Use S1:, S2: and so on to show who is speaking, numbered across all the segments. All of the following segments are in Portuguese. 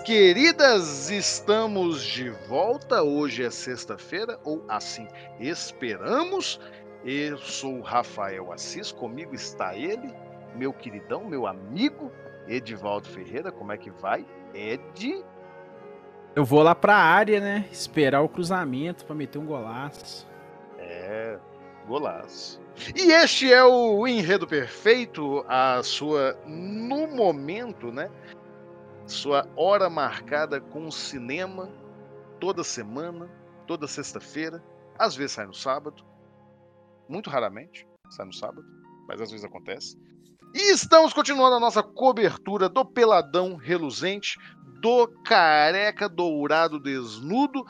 S1: Queridas, estamos de volta. Hoje é sexta-feira, ou assim esperamos. Eu sou o Rafael Assis, comigo está ele, meu queridão, meu amigo, Edivaldo Ferreira. Como é que vai? Ed?
S2: Eu vou lá pra área, né? Esperar o cruzamento para meter um golaço.
S1: É, golaço. E este é o enredo perfeito, a sua, no momento, né? Sua hora marcada com o cinema toda semana, toda sexta-feira, às vezes sai no sábado, muito raramente sai no sábado, mas às vezes acontece. E estamos continuando a nossa cobertura do peladão reluzente, do careca dourado desnudo,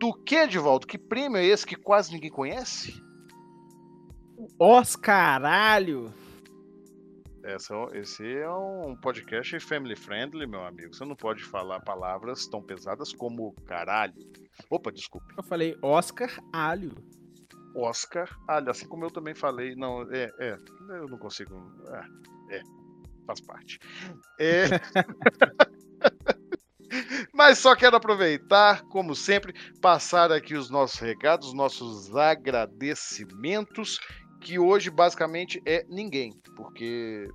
S1: do que, volta? Que prêmio é esse que quase ninguém conhece?
S2: Oscaralho!
S1: Essa, é esse é um podcast family friendly, meu amigo. Você não pode falar palavras tão pesadas como caralho. Opa, desculpe.
S2: Eu falei Oscar Alho.
S1: Oscar Alho, assim como eu também falei. Não, é, é. Eu não consigo. É, é faz parte. É. Mas só quero aproveitar, como sempre, passar aqui os nossos recados, os nossos agradecimentos que hoje basicamente é ninguém, porque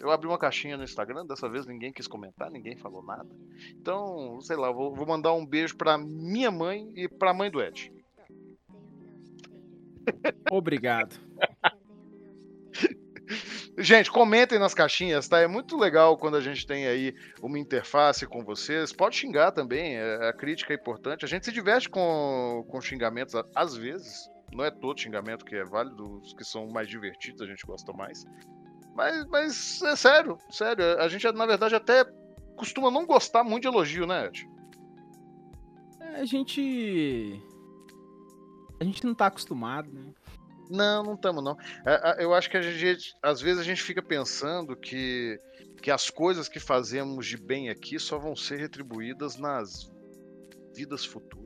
S1: eu abri uma caixinha no Instagram, dessa vez ninguém quis comentar, ninguém falou nada. Então, sei lá, vou, vou mandar um beijo pra minha mãe e pra mãe do Ed.
S2: Obrigado.
S1: Gente, comentem nas caixinhas, tá? É muito legal quando a gente tem aí uma interface com vocês. Pode xingar também, é, a crítica é importante. A gente se diverte com, com xingamentos às vezes. Não é todo xingamento que é válido, os que são mais divertidos a gente gosta mais. Mas, mas é sério, sério. A gente, na verdade, até costuma não gostar muito de elogio, né, Ed?
S2: É, a gente. A gente não tá acostumado, né?
S1: Não, não estamos, não. É, é, eu acho que a gente, às vezes a gente fica pensando que, que as coisas que fazemos de bem aqui só vão ser retribuídas nas vidas futuras.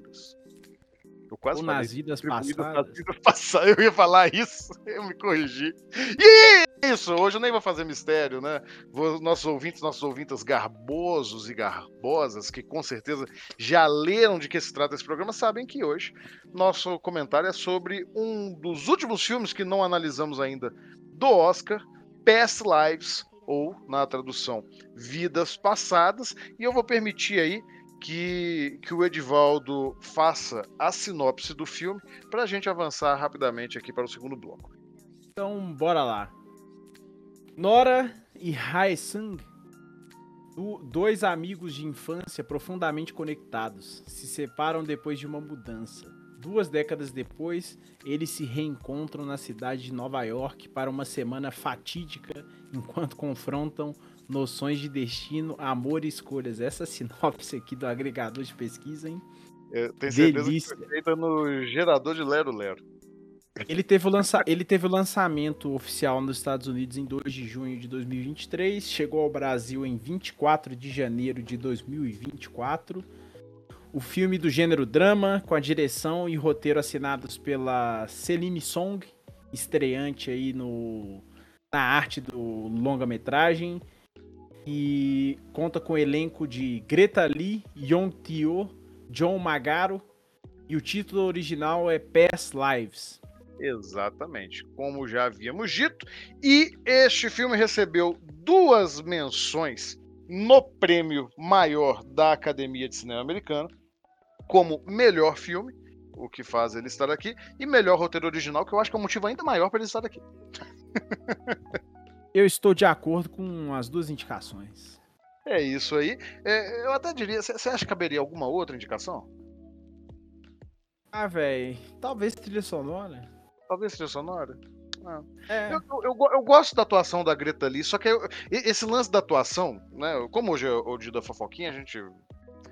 S2: Eu quase Ou falei, nas vidas passadas. Nas vidas
S1: passadas. Eu ia falar isso, eu me corrigi. E isso, hoje eu nem vou fazer mistério, né? Vou, nossos ouvintes, nossos ouvintes garbosos e garbosas, que com certeza já leram de que se trata esse programa, sabem que hoje nosso comentário é sobre um dos últimos filmes que não analisamos ainda do Oscar, Past Lives, ou na tradução, Vidas Passadas, e eu vou permitir aí que, que o Edivaldo faça a sinopse do filme para a gente avançar rapidamente aqui para o segundo bloco.
S2: Então, bora lá. Nora e Hae-sung, dois amigos de infância profundamente conectados, se separam depois de uma mudança. Duas décadas depois, eles se reencontram na cidade de Nova York para uma semana fatídica enquanto confrontam noções de destino, amor e escolhas. Essa sinopse aqui do agregador de pesquisa, hein?
S1: Eu tenho certeza Delícia. que foi feita no gerador de Lero Lero.
S2: Ele teve, o lança... ele teve o lançamento oficial nos Estados Unidos em 2 de junho de 2023, chegou ao Brasil em 24 de janeiro de 2024. O filme do gênero drama, com a direção e roteiro assinados pela Celine Song, estreante aí no, na arte do longa-metragem, e conta com o elenco de Greta Lee, Yong Tio, John Magaro e o título original é Past Lives.
S1: Exatamente, como já havíamos dito, e este filme recebeu duas menções no prêmio maior da Academia de Cinema Americana, como melhor filme, o que faz ele estar aqui, e melhor roteiro original, que eu acho que é um motivo ainda maior para ele estar aqui.
S2: Eu estou de acordo com as duas indicações.
S1: É isso aí. É, eu até diria, você acha que caberia alguma outra indicação?
S2: Ah, velho, talvez trilha sonora.
S1: Talvez trilha sonora? Ah.
S2: É.
S1: Eu, eu, eu, gosto da atuação da Greta Lee, só que eu- esse lance da atuação, né? Como hoje é o dia da fofoquinha, a gente.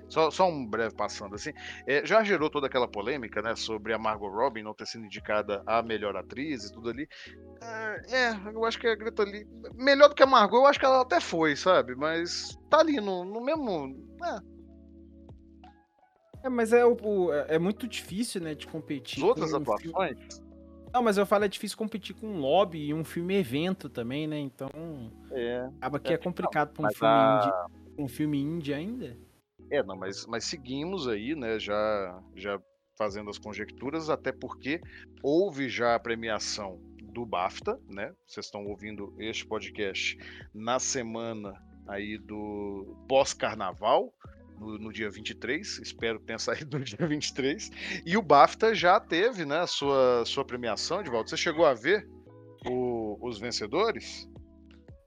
S1: Só, só um breve passando assim. é, já gerou toda aquela polêmica, né? Sobre a Margot Robbie não ter sido indicada a melhor atriz e tudo ali. É, é, eu acho que a Greta Lee. Melhor do que a Margot, eu acho que ela até foi, sabe? Mas tá ali no, no mesmo. É,
S2: É, mas é, o, é muito difícil, né, de competir.
S1: as outras
S2: filme-
S1: atuações.
S2: Não, mas eu falo, é difícil competir com um lobby e um filme evento também, né? Então,
S1: É.
S2: acaba que é,
S1: É,
S2: complicado pra um
S1: a-.
S2: Um filme indie ainda.
S1: É, não, mas, mas seguimos aí, né, já, já fazendo as conjecturas, até porque houve já a premiação do BAFTA, né? Vocês estão ouvindo este podcast na semana aí do pós-carnaval, no, no dia 23, espero que tenha saído no dia 23, e o BAFTA já teve, né, a sua, sua premiação, Edvaldo. Você chegou a ver o- os vencedores?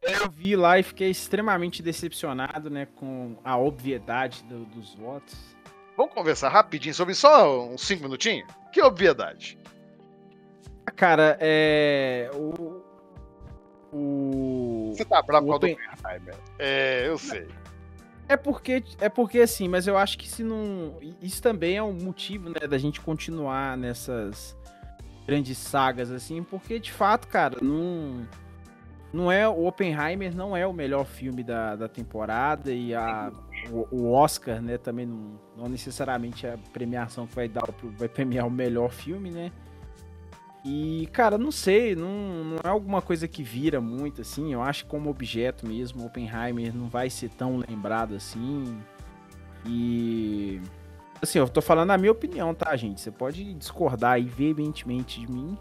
S2: Eu vi lá e fiquei extremamente decepcionado, né, com a obviedade do- dos votos.
S1: Vamos conversar rapidinho sobre só uns 5 minutinhos? Que obviedade!
S2: Ah, Cara, é. O. O.
S1: Você tá bravo
S2: O
S1: com do
S2: Open-?
S1: É, eu sei.
S2: É porque, é porque assim, mas eu acho que se não. Isso também é um motivo, né, da gente continuar nessas grandes sagas, assim, porque de fato, cara, não. Não é. O Oppenheimer não é o melhor filme da, da temporada e a, o, o Oscar, né, também não, não necessariamente é a premiação que vai dar, vai premiar o melhor filme, né? E, cara, não sei, não, não é alguma coisa que vira muito, assim. Eu acho que como objeto mesmo, Oppenheimer não vai ser tão lembrado assim. E. Assim, eu tô falando a minha opinião, tá, gente? Você pode discordar aí veementemente de mim.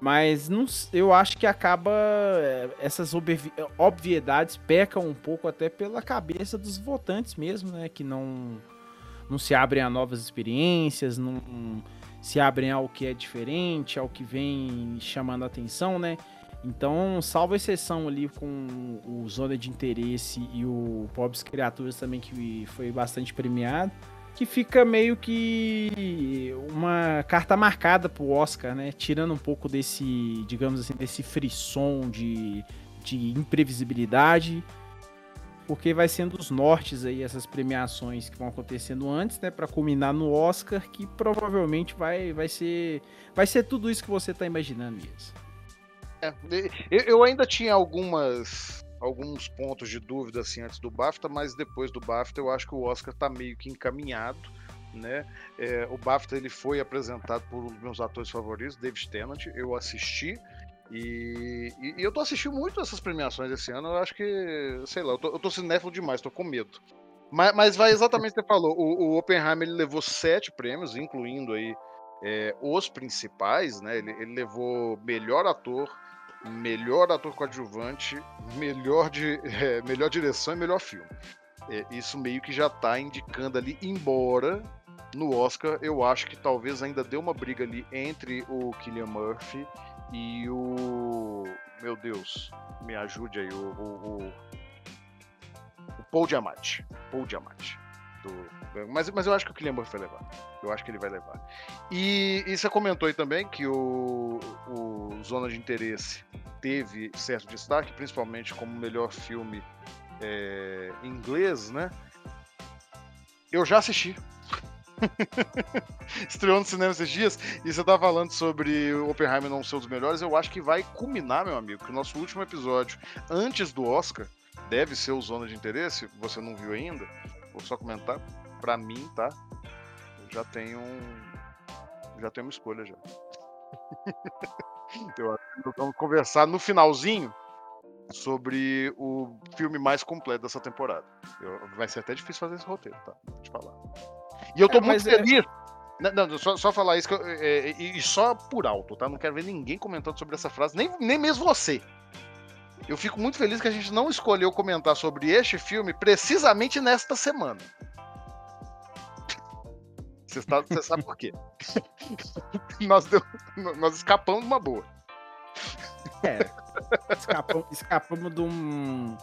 S2: Mas não, eu acho que acaba. eh, Essas obvi- obviedades pecam um pouco até pela cabeça dos votantes mesmo, né? Que não, não se abrem a novas experiências, não se abrem ao que é diferente, ao que vem chamando a atenção, né? Então, salvo exceção ali com o Zona de Interesse e o Pobres Criaturas também, que foi bastante premiado, que fica meio que uma carta marcada pro Oscar, né? Tirando um pouco desse, digamos assim, desse frisson de, de imprevisibilidade, porque vai sendo os nortes aí essas premiações que vão acontecendo antes, né, para culminar no Oscar, que provavelmente vai, vai ser vai ser tudo isso que você tá imaginando mesmo.
S1: É, eu ainda tinha algumas alguns pontos de dúvida assim antes do BAFTA, mas depois do BAFTA eu acho que o Oscar tá meio que encaminhado, né? É, o BAFTA ele foi apresentado por um dos meus atores favoritos, David Tennant. Eu assisti e, e- e eu tô assistindo muito essas premiações esse ano. Eu acho que, sei lá, eu tô, eu tô cinéfilo demais, tô com medo. Mas, mas vai exatamente o que você falou. O, o Oppenheimer ele levou sete prêmios, incluindo aí é, os principais, né? Ele, ele levou melhor ator, melhor ator coadjuvante, melhor, de, é, melhor direção e melhor filme. É, isso meio que já tá indicando ali, embora no Oscar eu acho que talvez ainda dê uma briga ali entre o Killian Murphy e o. Meu Deus, me ajude aí, o. o, o, o Paul Diamante. Paul Diamante. Do, mas, mas eu acho que o Killian Murphy vai levar. Eu acho que ele vai levar. E, e você comentou aí também que o, o Zona de Interesse teve certo destaque, principalmente como melhor filme é, inglês, né? Eu já assisti. Estreou no cinema esses dias e você tá falando sobre o Oppenheimer não ser um dos melhores. Eu acho que vai culminar, meu amigo, que o nosso último episódio antes do Oscar deve ser o Zona de Interesse. Você não viu ainda? Vou só comentar. Pra mim, tá? Eu já tenho um. Já tenho uma escolha já. Eu acho que nós vamos conversar no finalzinho sobre o filme mais completo dessa temporada. Eu- vai ser até difícil fazer esse roteiro, tá? Vou te falar. E eu tô
S2: É,
S1: muito
S2: é-
S1: feliz. Não, não, só, só falar isso eu- é, e, e só por alto, tá? Não quero ver ninguém comentando sobre essa frase, nem, nem mesmo você. Eu fico muito feliz que a gente não escolheu comentar sobre este filme precisamente nesta semana. Você, está, você sabe por quê? nós, deu- nós escapamos de uma boa.
S2: É. Escapamos, escapamos de um.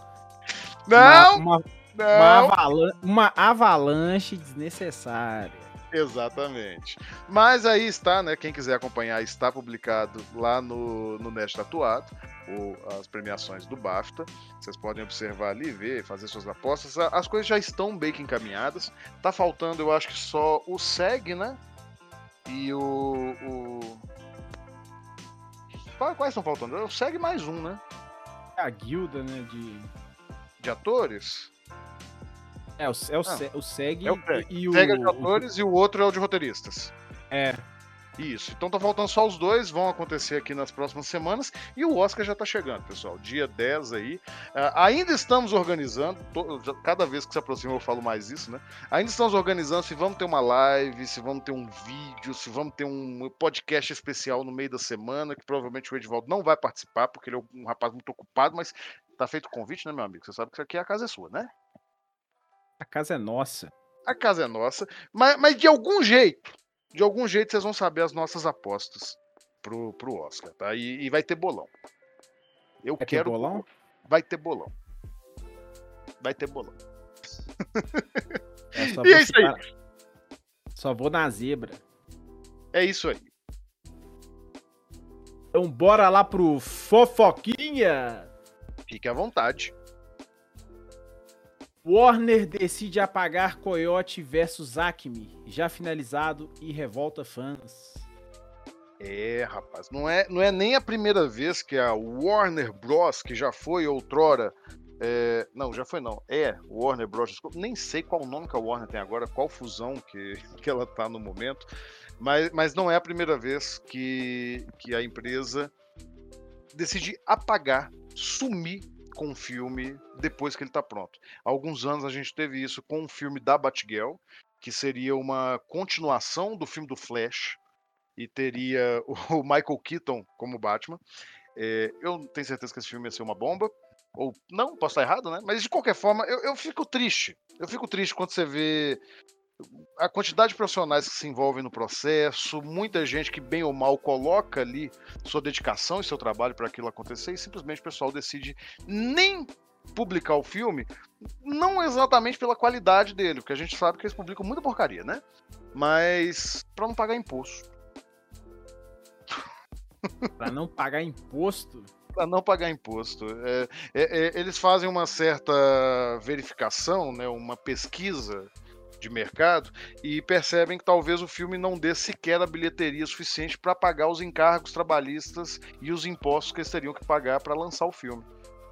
S1: Não!
S2: Uma, uma,
S1: não!
S2: uma avalan- uma avalanche desnecessária.
S1: Exatamente. Mas aí está, né? Quem quiser acompanhar, está publicado lá no, no Nerd Tatuado, o, as premiações do BAFTA. Vocês podem observar ali, ver, fazer suas apostas. As coisas já estão bem que encaminhadas. Tá faltando, eu acho que só o SEG, né? E o. o... Quais estão faltando? O SEG mais um, né?
S2: A guilda, né? De.
S1: De atores.
S2: É, o, é o, Se- o SEG
S1: É o SEG.
S2: e, e o.
S1: SEG é de atores e o outro é o de roteiristas.
S2: É.
S1: Isso. Então tá faltando só os dois, vão acontecer aqui nas próximas semanas. E o Oscar já tá chegando, pessoal. Dia 10 aí. Ah, ainda estamos organizando, to- cada vez que se aproxima eu falo mais isso, né? Ainda estamos organizando se vamos ter uma live, se vamos ter um vídeo, se vamos ter um podcast especial no meio da semana, que provavelmente o Edivaldo não vai participar, porque ele é um rapaz muito ocupado, mas tá feito o convite, né, meu amigo? Você sabe que isso aqui a casa é sua, né?
S2: A casa é nossa.
S1: A casa é nossa, mas, mas de algum jeito, de algum jeito vocês vão saber as nossas apostas pro, pro Oscar, tá? E, e vai ter bolão. Eu
S2: Vai ter
S1: quero.
S2: bolão?
S1: Vai ter bolão. Vai ter bolão.
S2: É,
S1: E é isso aí.
S2: Só vou na zebra.
S1: É isso aí.
S2: Então bora lá pro Fofoquinha.
S1: Fique à vontade.
S2: Warner decide apagar Coyote versus Acme, já finalizado e revolta fãs.
S1: É, rapaz, não é, não é nem a primeira vez que a Warner Bros, que já foi outrora. é, não, já foi não. É, Warner Bros. desculpa, Nem sei qual nome que a Warner tem agora, qual fusão que, que ela tá no momento. Mas, mas não é a primeira vez que, que a empresa decide apagar, sumir com um filme depois que ele tá pronto. Há alguns anos a gente teve isso com um filme da Batgirl, que seria uma continuação do filme do Flash e teria o Michael Keaton como Batman. É, eu tenho certeza que esse filme ia ser uma bomba. Ou não, posso estar errado, né? Mas de qualquer forma, eu, eu fico triste. Eu fico triste quando você vê a quantidade de profissionais que se envolvem no processo, muita gente que, bem ou mal, coloca ali sua dedicação e seu trabalho para aquilo acontecer, e simplesmente o pessoal decide nem publicar o filme, não exatamente pela qualidade dele, porque a gente sabe que eles publicam muita porcaria, né? Mas para não pagar imposto.
S2: Pra não pagar imposto.
S1: para não pagar imposto. É, é, é, eles fazem uma certa verificação, né, uma pesquisa de mercado e percebem que talvez o filme não dê sequer a bilheteria suficiente para pagar os encargos trabalhistas e os impostos que eles teriam que pagar para lançar o filme.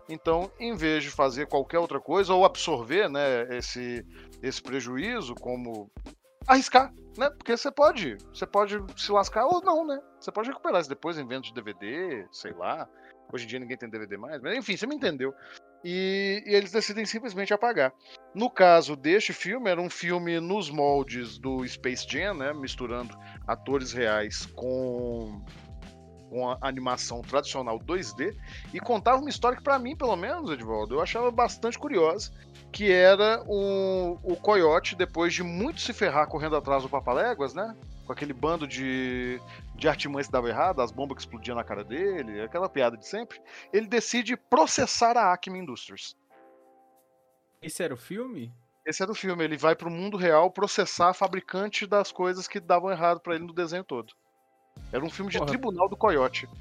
S1: Então, em vez de fazer qualquer outra coisa ou absorver né, esse, esse prejuízo, como arriscar, né? Porque você pode, você pode se lascar ou não, né? Você pode recuperar isso depois em venda de DVD, sei lá. Hoje em dia ninguém tem DVD mais, mas enfim, você me entendeu. E, e eles decidem simplesmente apagar. No caso deste filme, era um filme nos moldes do Space Jam, né? Misturando atores reais com, com animação tradicional 2D. E contava uma história que, pra mim, pelo menos, Edvaldo, eu achava bastante curiosa. Que era o, o Coyote, depois de muito se ferrar correndo atrás do Papaléguas, né? Com aquele bando de, de artimanhas que dava errado, as bombas que explodiam na cara dele, aquela piada de sempre. Ele decide processar a Acme Industries.
S2: Esse era o filme?
S1: Esse era o filme. Ele vai pro mundo real processar a fabricante das coisas que davam errado pra ele no desenho todo. Era um filme de
S2: Porra.
S1: tribunal do Coyote.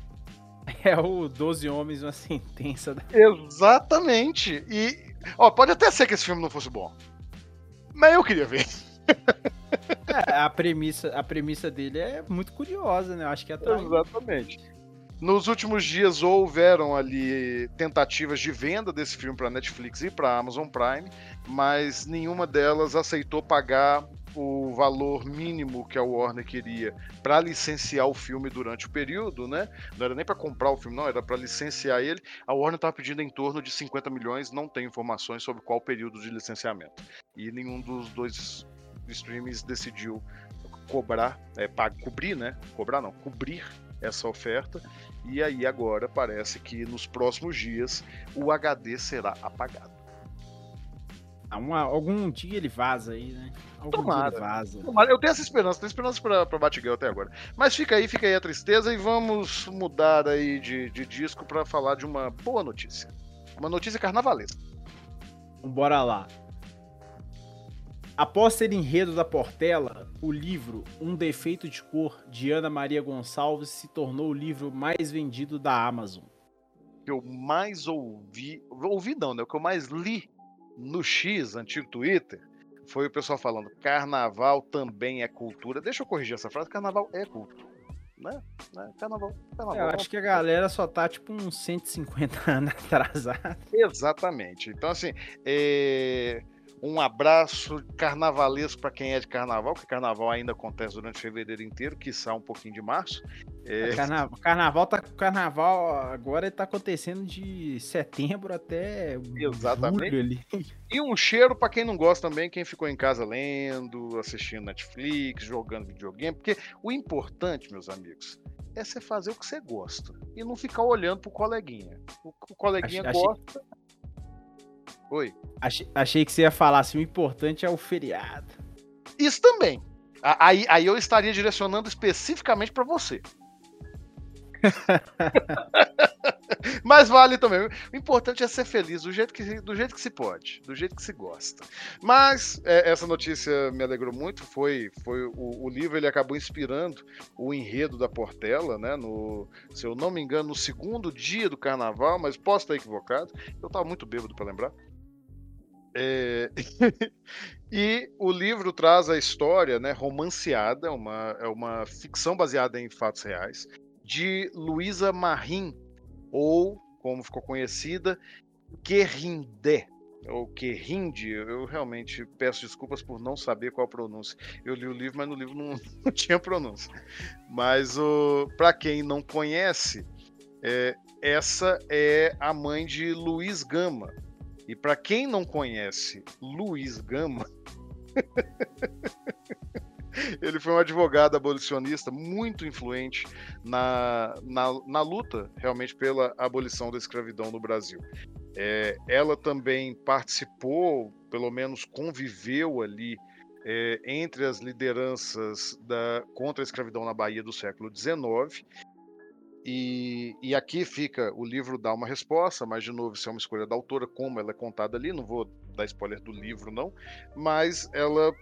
S2: É o 12 Homens, uma sentença. Da...
S1: Exatamente. E, ó, pode até ser que esse filme não fosse bom. Mas eu queria ver.
S2: É, a, premissa, a premissa dele é muito curiosa, né? Eu acho que atrai.
S1: Exatamente. Nos últimos dias houveram ali tentativas de venda desse filme para Netflix e para Amazon Prime, mas nenhuma delas aceitou pagar o valor mínimo que a Warner queria para licenciar o filme durante o período, né? Não era nem para comprar o filme, não, era para licenciar ele. A Warner estava pedindo em torno de 50 milhões, não tem informações sobre qual período de licenciamento. E nenhum dos dois streamings decidiu cobrar, é, cobrir, né? Cobrar não, cobrir essa oferta. E aí agora parece que nos próximos dias o HD será apagado.
S2: Ah, uma- algum dia ele vaza aí, né? Algum
S1: Tomara.
S2: dia ele vaza.
S1: Tomara, Eu tenho essa esperança, tenho esperança pra, pra Batgirl até agora. Mas fica aí, fica aí a tristeza e vamos mudar aí de, de disco pra falar de uma boa notícia. Uma notícia carnavalesca.
S2: Bora lá. Após ser enredo da Portela, o livro Um Defeito de Cor, de Ana Maria Gonçalves, se tornou o livro mais vendido da Amazon.
S1: que eu mais ouvi, ouvi não, né? O que eu mais li no X, antigo Twitter, foi o pessoal falando: carnaval também é cultura. Deixa eu corrigir essa frase: carnaval é cultura. Né? Né? Carnaval, carnaval.
S2: Eu acho que a galera só tá tipo uns 150 anos atrasada.
S1: Exatamente. Então, assim, é, um abraço carnavalesco para quem é de carnaval, porque carnaval ainda acontece durante fevereiro inteiro, quiçá um pouquinho de março. É,
S2: Carnaval, carnaval, tá, carnaval agora tá acontecendo de setembro até
S1: Exatamente.
S2: julho ali.
S1: E um cheiro pra quem não gosta também, quem ficou em casa lendo, assistindo Netflix, jogando videogame, porque o importante, meus amigos, é você fazer o que você gosta e não ficar olhando pro coleguinha. O, coleguinha
S2: Achei- achei-
S1: gosta. Oi.
S2: Achei, achei que você ia falar assim, o importante é o feriado.
S1: Isso também. Aí, aí eu estaria direcionando especificamente pra você. Mas vale também. O importante é ser feliz do jeito que, do jeito que se pode, do jeito que se gosta. Mas é, essa notícia me alegrou muito. Foi, foi o, o livro ele acabou inspirando o enredo da Portela, né? No, se eu não me engano, no segundo dia do Carnaval, mas posso estar equivocado. Eu estava muito bêbado para lembrar. É, e o livro traz a história, né, romanceada, uma, é uma ficção baseada em fatos reais, de Luísa Marim, ou, como ficou conhecida, Querrindé, ou Querrinde, eu realmente peço desculpas por não saber qual pronúncia. Eu li o livro, mas no livro não, não tinha pronúncia. Mas para quem não conhece, é, essa é a mãe de Luiz Gama. E para quem não conhece Luiz Gama, ele foi um advogado abolicionista muito influente na, na, na, luta realmente pela abolição da escravidão no Brasil. É, ela também participou, pelo menos conviveu ali é, entre as lideranças da, contra a escravidão na Bahia do século XIX. E, e, aqui fica, o livro dá uma resposta, mas de novo, isso é uma escolha da autora, como ela é contada ali, não vou dar spoiler do livro, não, mas ela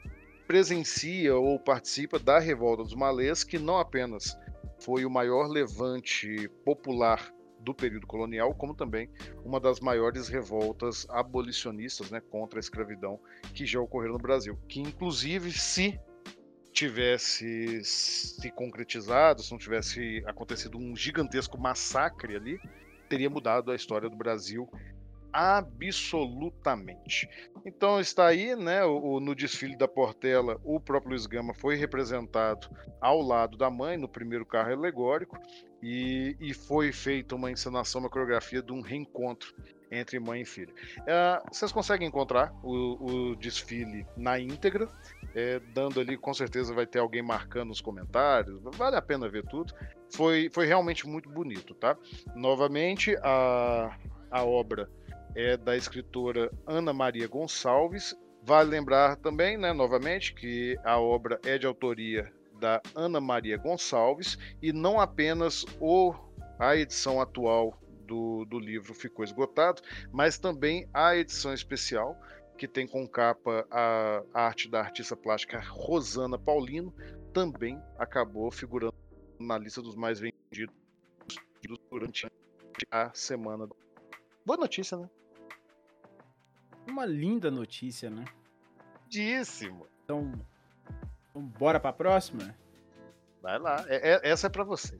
S1: presencia ou participa da Revolta dos Malês, que não apenas foi o maior levante popular do período colonial, como também uma das maiores revoltas abolicionistas né, contra a escravidão que já ocorreram no Brasil. Que, inclusive, se tivesse se concretizado, se não tivesse acontecido um gigantesco massacre ali, teria mudado a história do Brasil absolutamente. Então está aí, né, o, no desfile da Portela, o próprio Luiz Gama foi representado ao lado da mãe no primeiro carro alegórico e, e foi feita uma encenação, uma coreografia de um reencontro entre mãe e filha. É, vocês conseguem encontrar o, o desfile na íntegra, é, dando ali, com certeza vai ter alguém marcando os comentários, vale a pena ver tudo. Foi, foi realmente muito bonito, tá? Novamente, a, a obra é da escritora Ana Maria Gonçalves. Vale lembrar também, né, novamente, que a obra é de autoria da Ana Maria Gonçalves e não apenas o, a edição atual do, do livro ficou esgotado, mas também a edição especial que tem com capa a, a arte da artista plástica Rosana Paulino, também acabou figurando na lista dos mais vendidos durante a semana. Boa notícia, né?
S2: Uma linda notícia, né?
S1: Lindíssimo.
S2: Então, então bora pra próxima?
S1: Vai lá. É, é, essa é para você.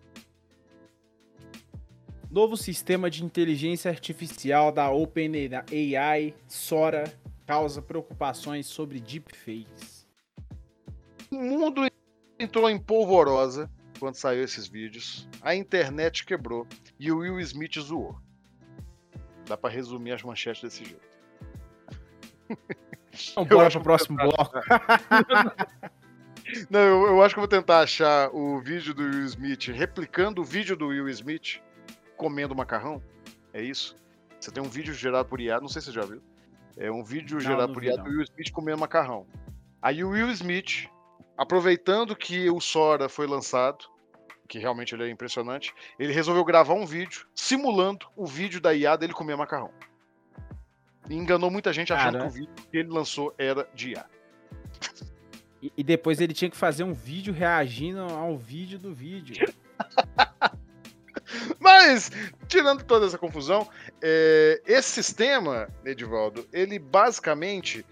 S2: Novo sistema de inteligência artificial da OpenAI, Sora, causa preocupações sobre deepfakes.
S1: O mundo entrou em polvorosa quando saiu esses vídeos. A internet quebrou e o Will Smith zoou. Dá para resumir as manchetes desse jeito.
S2: Então, bora pro próximo bloco.
S1: Não, eu, eu, acho que eu vou tentar achar o vídeo do Will Smith replicando o vídeo do Will Smith comendo macarrão. É isso? Você tem um vídeo gerado por IA, não sei se você já viu. É um vídeo
S2: Não,
S1: gerado
S2: não
S1: por IA
S2: não.
S1: do Will Smith comendo macarrão. Aí o Will Smith, aproveitando que o Sora foi lançado, que realmente ele é impressionante, ele resolveu gravar um vídeo simulando o vídeo da IA dele comer macarrão. E enganou muita gente achando
S2: Cara.
S1: que o vídeo que ele lançou era de IA.
S2: E, e depois ele tinha que fazer um vídeo reagindo ao vídeo do vídeo.
S1: Mas, tirando toda essa confusão, é, esse sistema, Edivaldo, ele basicamente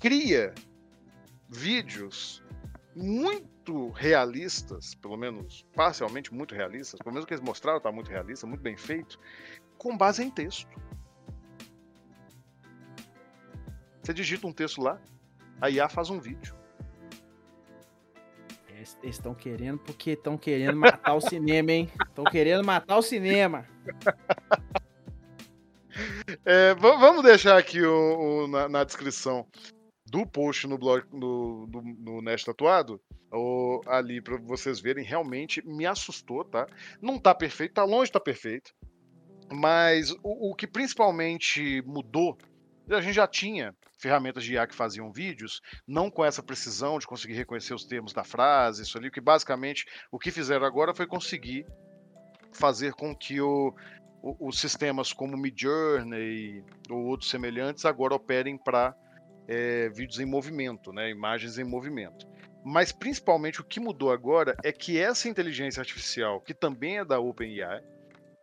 S1: cria vídeos muito realistas, pelo menos parcialmente muito realistas, pelo menos o que eles mostraram tá muito realista, muito bem feito, com base em texto. Você digita um texto lá, a IA faz um vídeo.
S2: Eles estão querendo porque estão querendo matar o cinema, hein? Estão querendo matar o cinema.
S1: É, va- vamos deixar aqui o, o- na, na descrição do post no blog no, no, no Nest Tatuado, ali para vocês verem, realmente me assustou, tá? Não tá perfeito, tá longe tá perfeito, mas o, o que principalmente mudou, a gente já tinha ferramentas de IA que faziam vídeos, não com essa precisão de conseguir reconhecer os termos da frase, isso ali, que basicamente o que fizeram agora foi conseguir fazer com que o, o- os sistemas como Midjourney ou outros semelhantes agora operem para vídeos em movimento, né, imagens em movimento. Mas principalmente o que mudou agora é que essa inteligência artificial, que também é da OpenAI,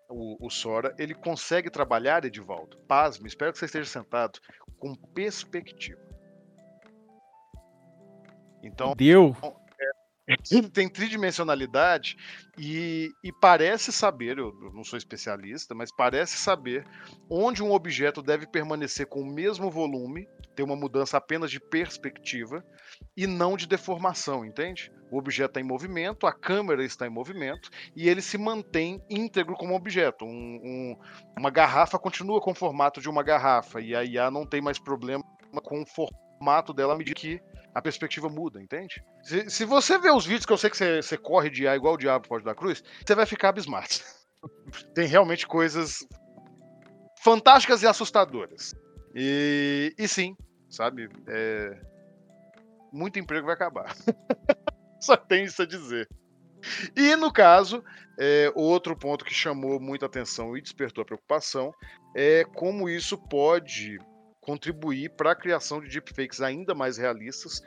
S1: o, o Sora, ele consegue trabalhar, Edivaldo, pasme, espero que você esteja sentado, com perspectiva. Então,
S2: Deu.
S1: ele tem tridimensionalidade e, e parece saber, eu não sou especialista, mas parece saber onde um objeto deve permanecer com o mesmo volume, ter uma mudança apenas de perspectiva e não de deformação, entende? O objeto está em movimento, a câmera está em movimento e ele se mantém íntegro como objeto. Um- um- uma garrafa continua com o formato de uma garrafa e a IA não tem mais problema com o formato dela à medida que a perspectiva muda, entende? Se, se você ver os vídeos que eu sei que você, você corre de IA igual o diabo pode da cruz, você vai ficar abismado. Tem realmente coisas fantásticas e assustadoras. E, e sim, sabe? é, muito emprego vai acabar. Só tem isso a dizer. E no caso, é, outro ponto que chamou muita atenção e despertou a preocupação é como isso pode contribuir para a criação de deepfakes ainda mais realistas,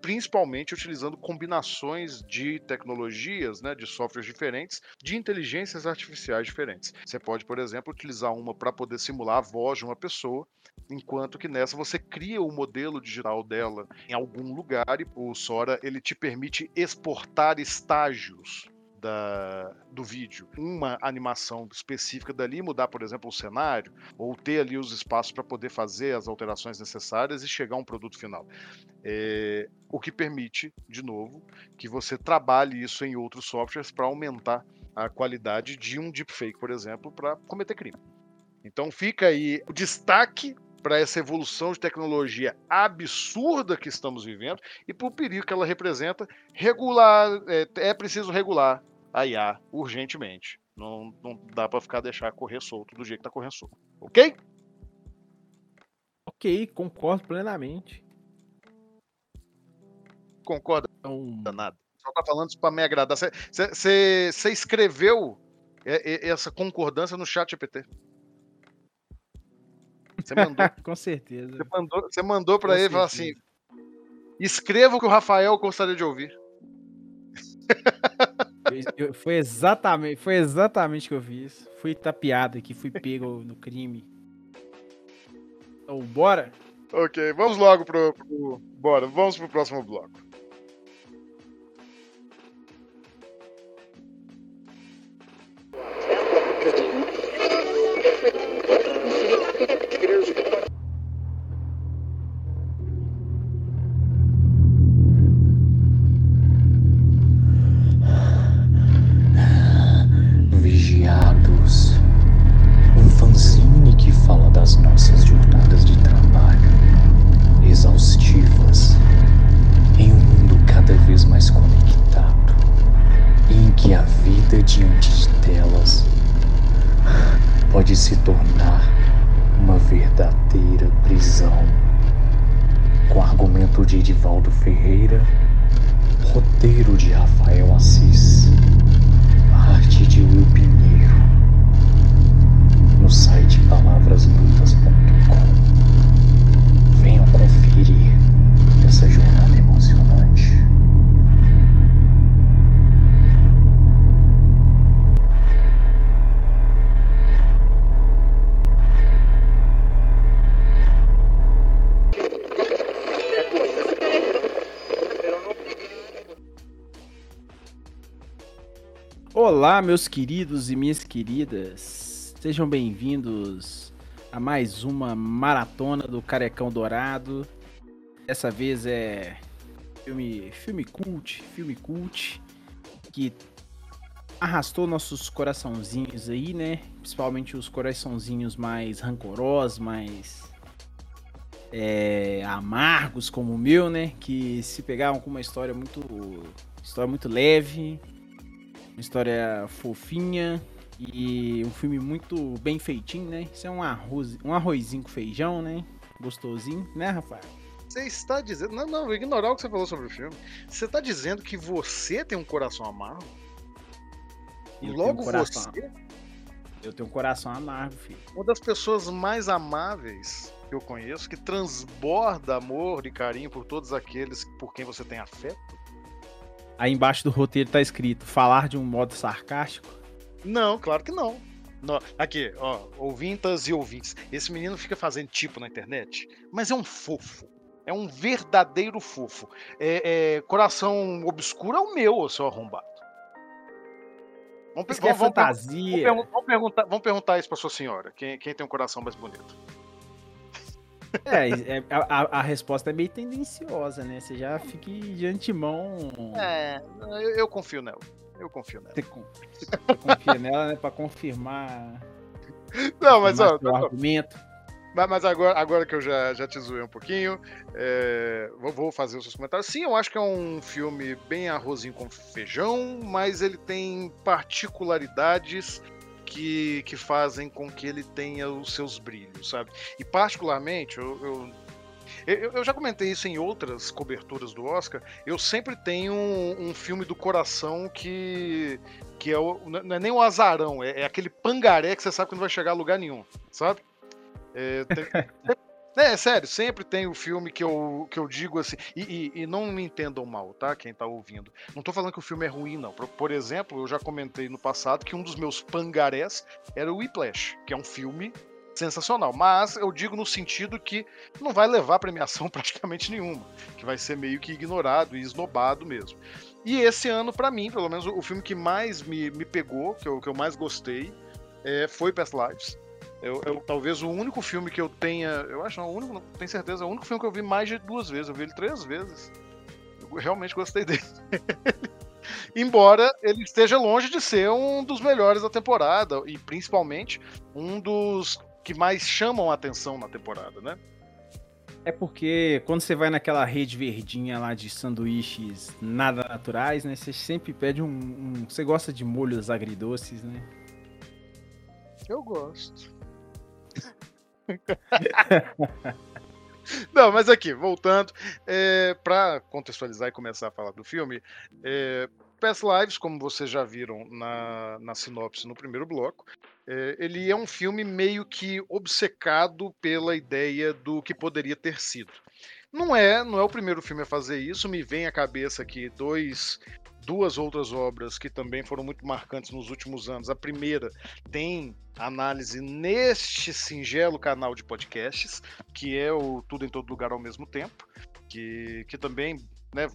S1: principalmente utilizando combinações de tecnologias, né, de softwares diferentes, de inteligências artificiais diferentes. Você pode, por exemplo, utilizar uma para poder simular a voz de uma pessoa, enquanto que nessa você cria o modelo digital dela em algum lugar e o Sora ele te permite exportar estágios da, do vídeo, uma animação específica dali, mudar, por exemplo, o cenário, ou ter ali os espaços para poder fazer as alterações necessárias e chegar a um produto final. É, o que permite, de novo, que você trabalhe isso em outros softwares para aumentar a qualidade de um deepfake, por exemplo, para cometer crime. Então fica aí o destaque para essa evolução de tecnologia absurda que estamos vivendo e para o perigo que ela representa, regular é, é preciso regular a IA urgentemente. Não, não dá para ficar deixar correr solto do jeito que está correndo solto. Ok?
S2: Ok, concordo plenamente.
S1: Concorda?
S2: Então,
S1: Nada. Só tá falando isso para me agradar. Você escreveu é, é, essa concordância no chat GPT. Você mandou,
S2: com certeza.
S1: você mandou, você mandou para
S2: Com
S1: ele e falou assim: escreva o que o Rafael gostaria de ouvir.
S2: Eu- foi exatamente, foi exatamente que eu fiz. Fui tapeado aqui, fui pego no crime. Então, bora?
S1: Ok, vamos logo pro, pro. Bora, vamos pro próximo bloco.
S3: Se tornar uma verdadeira prisão. Com argumento de Edivaldo Ferreira, roteiro de Rafael Assis,
S2: Olá, meus queridos e minhas queridas. Sejam bem-vindos a mais uma maratona do Carecão Dourado. Dessa vez é filme, filme cult, filme cult que arrastou nossos coraçãozinhos aí, né? Principalmente os coraçãozinhos mais rancorosos, mais é, amargos como o meu, né? Que se pegavam com uma história muito, história muito leve, uma história fofinha e um filme muito bem feitinho, né? Isso é um arroz, um arrozinho com feijão, né? Gostosinho, né, Rafael?
S1: Você está dizendo. Não, não, vou ignorar o que você falou sobre o filme. Você está dizendo que você tem um coração amargo?
S2: Tenho
S1: Logo
S2: um coração-
S1: você,
S2: Eu tenho um coração amargo, filho.
S1: uma das pessoas mais amáveis que eu conheço, que transborda amor e carinho por todos aqueles por quem você tem afeto.
S2: Aí embaixo do roteiro tá escrito falar de um modo sarcástico.
S1: Não, claro que não. Não, Aqui, ó, ouvintas e ouvintes. Esse menino fica fazendo tipo na internet, mas é um fofo. É um verdadeiro fofo. É, é, coração obscuro é o meu, seu arrombado. Vamos,
S2: Isso que é
S1: vamos- vamos
S2: fantasia.
S1: vamos vamos perguntar, vamos perguntar isso pra sua senhora. Quem, quem tem um coração mais bonito?
S2: É, é- a, a- a resposta é meio tendenciosa, né? Você já fica de antemão.
S1: É, eu, eu confio nela. Eu confio nela.
S2: Você, você confia nela, né? Pra confirmar,
S1: Não, mas ó,
S2: argumento.
S1: Mas, mas agora, agora que eu já, já te zoei um pouquinho, é, vou, vou fazer os seus comentários. Sim, eu acho que é um filme bem arrozinho com feijão, mas ele tem particularidades que, que fazem com que ele tenha os seus brilhos, sabe? E particularmente, eu, eu, eu, eu já comentei isso em outras coberturas do Oscar, eu sempre tenho um, um filme do coração que, que é o, não é nem o azarão, é, é aquele pangaré que você sabe que não vai chegar a lugar nenhum, sabe? É, tem- é, sério, sempre tem o filme que eu, que eu digo assim, e, e- e não me entendam mal, tá? Quem tá ouvindo. Não tô falando que o filme é ruim, não. Por, por exemplo, eu já comentei no passado que um dos meus pangarés era o Whiplash, que é um filme sensacional. Mas eu digo no sentido que não vai levar premiação praticamente nenhuma, que vai ser meio que ignorado e esnobado mesmo. E esse ano, pra mim, pelo menos, o filme que mais me, me pegou, que eu, que eu mais gostei, é, foi Past Lives. Eu, eu- talvez o único filme que eu tenha. Eu acho, não, o único, não tenho certeza, é o único filme que eu vi mais de duas vezes. Eu vi ele três vezes. Eu realmente gostei dele. Embora ele esteja longe de ser um dos melhores da temporada, e principalmente um dos que mais chamam a atenção na temporada, né?
S2: É porque quando você vai naquela rede verdinha lá de sanduíches nada naturais, né? Você sempre pede um. um- você gosta de molhos agridoces, né?
S1: Eu gosto. Não, mas aqui, voltando, é, para contextualizar e começar a falar do filme, é, Past Lives, como vocês já viram na, na sinopse no primeiro bloco, é, ele é um filme meio que obcecado pela ideia do que poderia ter sido. Não é, não é o primeiro filme a fazer isso, me vem à cabeça aqui dois, duas outras obras que também foram muito marcantes nos últimos anos. A primeira tem análise neste singelo canal de podcasts, que é o Tudo em Todo Lugar ao mesmo tempo, que, que também né,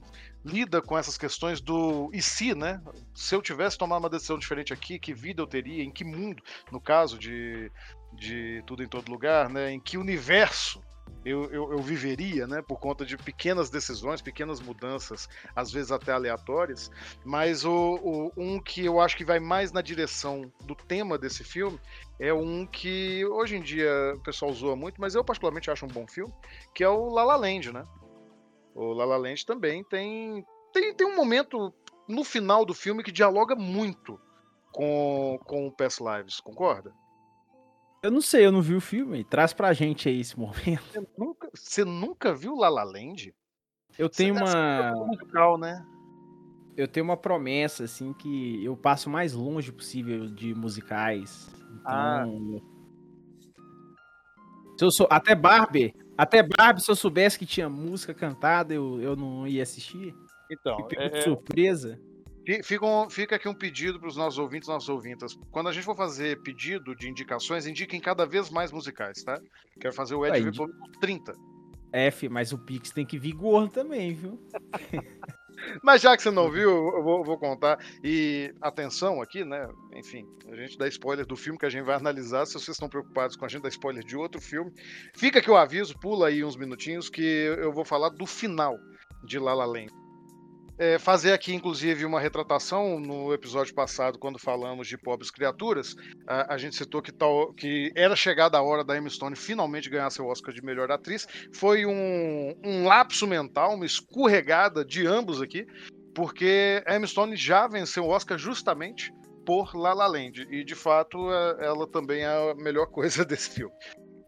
S1: lida com essas questões do e se, né? Se eu tivesse tomado uma decisão diferente aqui, que vida eu teria, em que mundo, no caso de, de Tudo em Todo Lugar, né? Em que universo eu, eu, eu viveria, né? Por conta de pequenas decisões, pequenas mudanças, às vezes até aleatórias. Mas o, o- um que eu acho que vai mais na direção do tema desse filme é um que hoje em dia o pessoal zoa muito, mas eu particularmente acho um bom filme, que é o La La Land, né? O La La Land também tem, tem, tem um momento no final do filme que dialoga muito com, com o Past Lives, concorda?
S2: Eu não sei, eu não vi o filme. Traz pra gente aí esse momento.
S1: Você nunca, você nunca viu La La Land?
S2: Eu tenho
S1: Você
S2: uma.
S1: musical, né?
S2: Eu tenho uma promessa, assim, que eu passo mais longe possível de musicais. Então.
S1: Ah.
S2: Se eu sou. Até Barbie. Até Barbie, se eu soubesse que tinha música cantada, eu, eu não ia assistir.
S1: Então,
S2: Me pegou
S1: é-
S2: de
S1: é-
S2: surpresa.
S1: Fi- Fica, um- fica aqui um pedido para os nossos ouvintes e nossas ouvintas. Quando a gente for fazer pedido de indicações, indiquem cada vez mais musicais, tá? Quero fazer o Ed pelo menos 30.
S2: F, mas o Pix tem que vir gordo também, viu?
S1: Mas já que você não viu, eu vou, vou contar. E atenção aqui, né? Enfim, a gente dá spoiler do filme que a gente vai analisar. Se vocês estão preocupados com a gente dar spoiler de outro filme, fica aqui o aviso, pula aí uns minutinhos que eu vou falar do final de La La Land. É, fazer aqui, inclusive, uma retratação no episódio passado, quando falamos de Pobres Criaturas, a, a gente citou que, tal, que era chegada a hora da Emma Stone finalmente ganhar seu Oscar de melhor atriz. Foi um, um lapso mental, uma escorregada de ambos aqui, porque a Emma Stone já venceu o Oscar justamente por La La Land, e de fato é- ela também é a melhor coisa desse filme.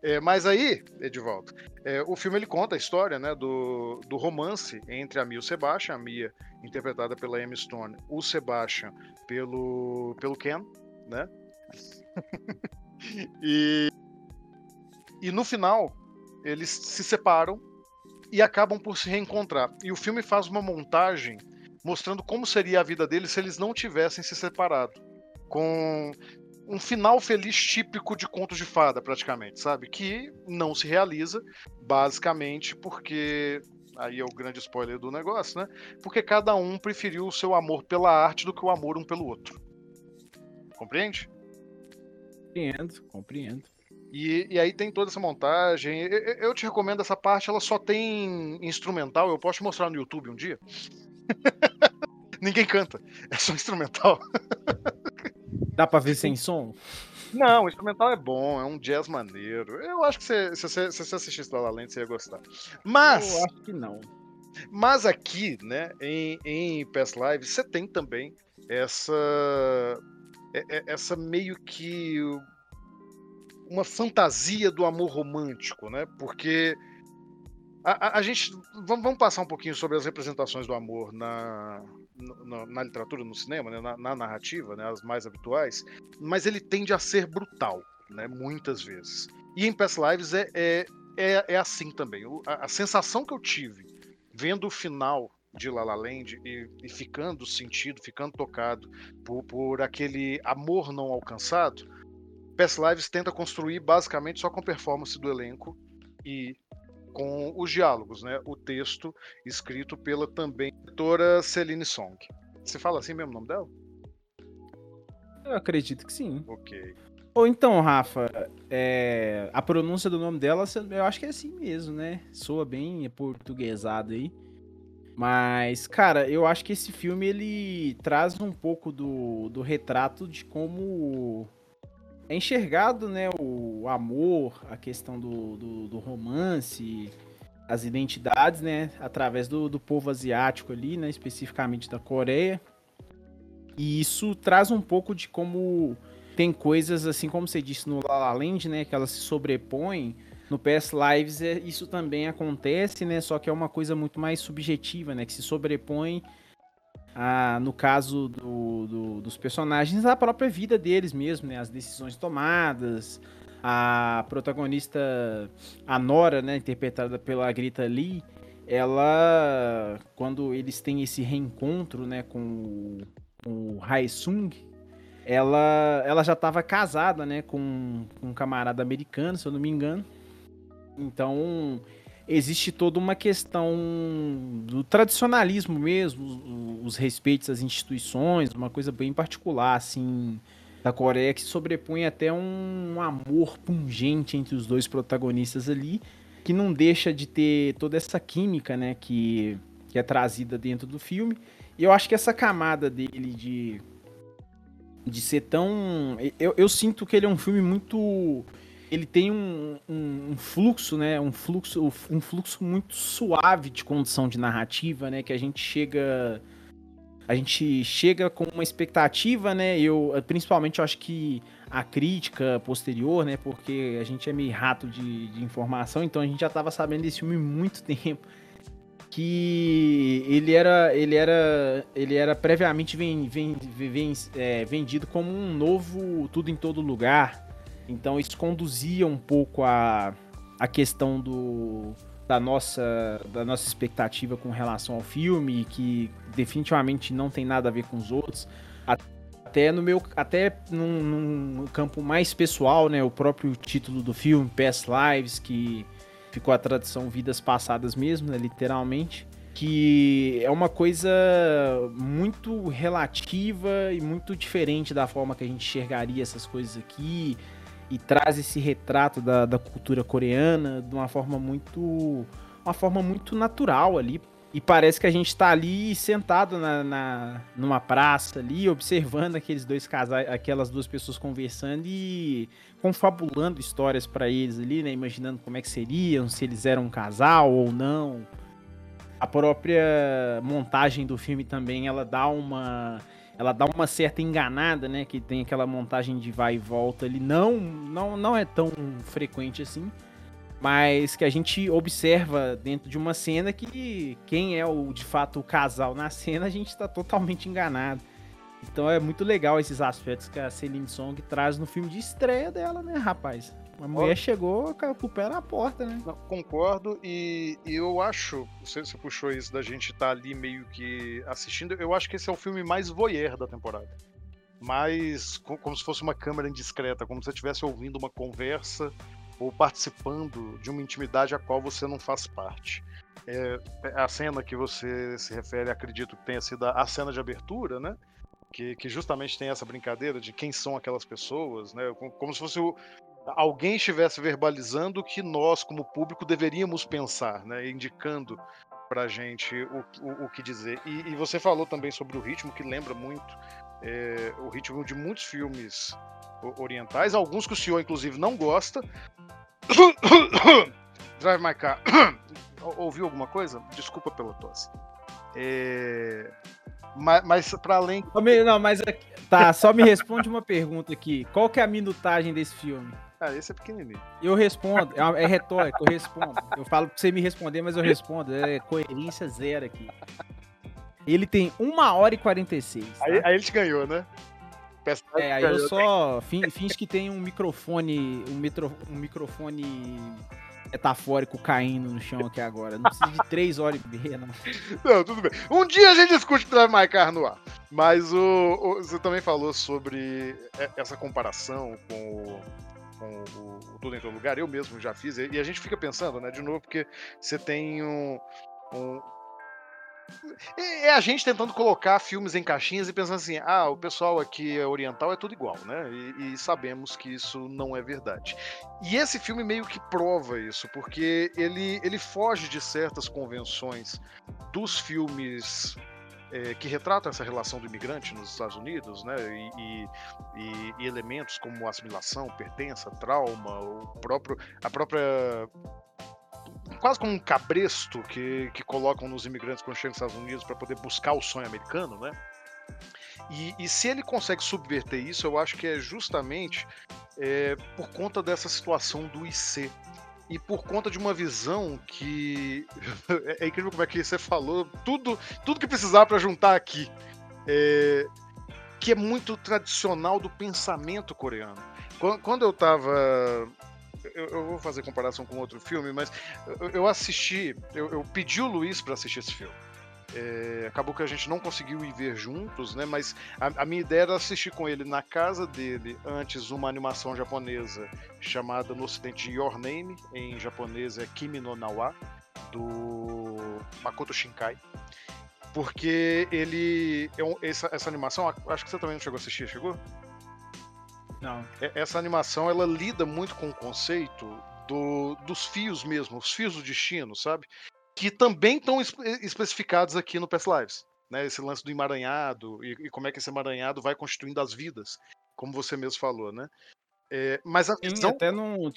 S1: É, mas aí, Edivaldo, é, o filme ele conta a história né, do, do romance entre a Mia e o Sebastian, a Mia interpretada pela Emma Stone, o Sebastian pelo, pelo Ken, né? e, e no final, eles se separam e acabam por se reencontrar. E o filme faz uma montagem mostrando como seria a vida deles se eles não tivessem se separado. Com um final feliz típico de contos de fada, praticamente, sabe? Que não se realiza, basicamente porque. Aí é o grande spoiler do negócio, né? Porque cada um preferiu o seu amor pela arte do que o amor um pelo outro. Compreende?
S2: Compreendo, compreendo.
S1: E, e aí tem toda essa montagem. Eu, eu- eu te recomendo essa parte, ela só tem instrumental. Eu posso te mostrar no YouTube um dia. Ninguém canta, é só instrumental.
S2: Dá pra ver sem som?
S1: Não, o instrumental é bom, é um jazz maneiro. Eu acho que você- se você, se você assistisse La La Land, você ia gostar. Mas,
S2: Eu acho que não.
S1: mas aqui, né, em, em Past Live, você tem também essa, é- é- essa meio que uma fantasia do amor romântico, né? Porque a, a- a gente vamos, vamos passar um pouquinho sobre as representações do amor na, na, na literatura, no cinema, né? na, na narrativa, né? as mais habituais, mas ele tende a ser brutal, né? Muitas vezes. E em Past Lives é, é, é, é assim também. O- a, a sensação que eu tive vendo o final de La La Land e, e ficando sentido, ficando tocado por, por aquele amor não alcançado, Past Lives tenta construir basicamente só com a performance do elenco e com os diálogos, né? O texto escrito pela também diretora Celine Song. Você fala assim mesmo o nome dela?
S2: Eu acredito que sim.
S1: Ok.
S2: Ou então, Rafa, é, a pronúncia do nome dela, eu acho que é assim mesmo, né? Soa bem portuguesado aí. Mas, cara, eu acho que esse filme ele traz um pouco do, do retrato de como é enxergado, né? O amor, a questão do, do, do romance, as identidades, né? Através do, do povo asiático ali, né? Especificamente da Coreia. E isso traz um pouco de como tem coisas, assim como você disse no La La Land, né, que elas se sobrepõem. No PS Lives é, isso também acontece, né, só que é uma coisa muito mais subjetiva, né, que se sobrepõe, a, no caso do, do- dos personagens, à própria vida deles mesmo, né, as decisões tomadas. A protagonista, a Nora, né, interpretada pela Greta Lee, ela, quando eles têm esse reencontro, né, com o, com o Hae Sung, ela, ela já estava casada, né, com, com um camarada americano, se eu não me engano. Então, existe toda uma questão do tradicionalismo mesmo, os, os respeitos às instituições, uma coisa bem particular, assim, da Coreia, que sobrepõe até um amor pungente entre os dois protagonistas ali, que não deixa de ter toda essa química, né, que, que é trazida dentro do filme. E eu acho que essa camada dele de de ser tão. Eu, eu sinto que ele é um filme muito. Ele tem um, um, um fluxo, né? Um fluxo, um fluxo muito suave de condução de narrativa, né? Que a gente chega. A gente chega com uma expectativa, né? Eu, principalmente, eu acho que a crítica posterior, né? Porque a gente é meio rato de, de informação, então a gente já tava sabendo desse filme muito tempo. Que ele era, ele era, ele era previamente vem, vem, é, vendido como um novo Tudo em Todo Lugar. Então isso conduzia um pouco a, a questão do, da nossa, da nossa expectativa com relação ao filme, que definitivamente não tem nada a ver com os outros. Até no meu. Até num, num campo mais pessoal, né? O próprio título do filme, Past Lives, que ficou a tradução Vidas Passadas mesmo, né, literalmente. Que é uma coisa muito relativa e muito diferente da forma que a gente enxergaria essas coisas aqui e traz esse retrato da, da cultura coreana de uma forma muito uma forma muito natural ali e parece que a gente tá ali sentado na, na, numa praça ali, observando aqueles dois casais, aquelas duas pessoas conversando e confabulando histórias para eles ali, né? Imaginando como é que seriam, se eles eram um casal ou não. A própria montagem do filme também, ela dá uma ela dá uma certa enganada, né? Que tem aquela montagem de vai e volta ali. Não, não, não é tão frequente assim. Mas que a gente observa dentro de uma cena que quem é o de fato o casal na cena, a gente está totalmente enganado. Então é muito legal esses aspectos que a Celine Song traz no filme de estreia dela, né, rapaz? A mulher chegou com o pé na porta, né?
S1: Não, concordo, e, e, eu acho, você, você puxou isso da gente estar tá ali meio que assistindo, eu acho que esse é o filme mais voyeur da temporada. Mais como se fosse uma câmera indiscreta, como se você estivesse ouvindo uma conversa ou participando de uma intimidade a qual você não faz parte. É, é a cena que você se refere, acredito que tenha sido a cena de abertura, né? Que, que, justamente tem essa brincadeira de quem são aquelas pessoas, né? Como se fosse o, alguém estivesse verbalizando o que nós, como público, deveríamos pensar, né? indicando para a gente o, o, o, que dizer. E, e, você falou também sobre o ritmo, que lembra muito é, o ritmo de muitos filmes orientais, alguns que o senhor, inclusive, não gosta. Drive My Car. Ouviu alguma coisa? Desculpa pela tosse. É... Mas, mas para além.
S2: Não, mas tá, só me responde uma pergunta aqui. Qual que é a minutagem desse filme?
S1: Ah, esse é pequenininho.
S2: Eu respondo, é, é retórico, eu respondo. Eu falo pra você me responder, mas eu respondo. É coerência zero aqui. Ele tem 1 hora e 46. Tá?
S1: Aí, aí ele te ganhou, né?
S2: É, aí eu só finge que tem um microfone, um, mitro, um microfone metafórico caindo no chão aqui agora. Não precisa de 3 horas e meia, não.
S1: Não, tudo bem. Um dia a gente discute Drive My Car no ar. Mas o, o, você também falou sobre essa comparação com o com o, o Tudo em Todo Lugar, eu mesmo já fiz, e a gente fica pensando, né, de novo, porque você tem um, um é a gente tentando colocar filmes em caixinhas e pensando assim: ah, o pessoal aqui é oriental é tudo igual, né? E, e, sabemos que isso não é verdade. E esse filme meio que prova isso, porque ele, ele foge de certas convenções dos filmes é, que retrata essa relação do imigrante nos Estados Unidos, né? E, e, e, elementos como assimilação, pertença, trauma, o próprio, a própria quase como um cabresto que, que colocam nos imigrantes quando chegam nos Estados Unidos para poder buscar o sonho americano, né? E, e, se ele consegue subverter isso, eu acho que é justamente é, por conta dessa situação do IC, e por conta de uma visão que é, incrível como é que você falou tudo tudo que precisava para juntar aqui é... que é muito tradicional do pensamento coreano. Quando eu tava eu, eu vou fazer comparação com outro filme mas eu, assisti eu, eu pedi o Luiz para assistir esse filme é, acabou que a gente não conseguiu ir ver juntos, né? Mas a, a, minha ideia era assistir com ele na casa dele antes uma animação japonesa chamada no ocidente Your Name, em japonês é Kimi no Nawa, do Makoto Shinkai. Porque ele. É essa, essa animação, acho que você também não chegou a assistir, chegou?
S2: Não.
S1: É, essa animação ela lida muito com o conceito do, dos fios mesmo, os fios do destino, sabe? Que também estão especificados aqui no Past Lives. Né, esse lance do emaranhado e, e, como é que esse emaranhado vai constituindo as vidas, como você mesmo falou, né? É, mas a
S2: visão... até não...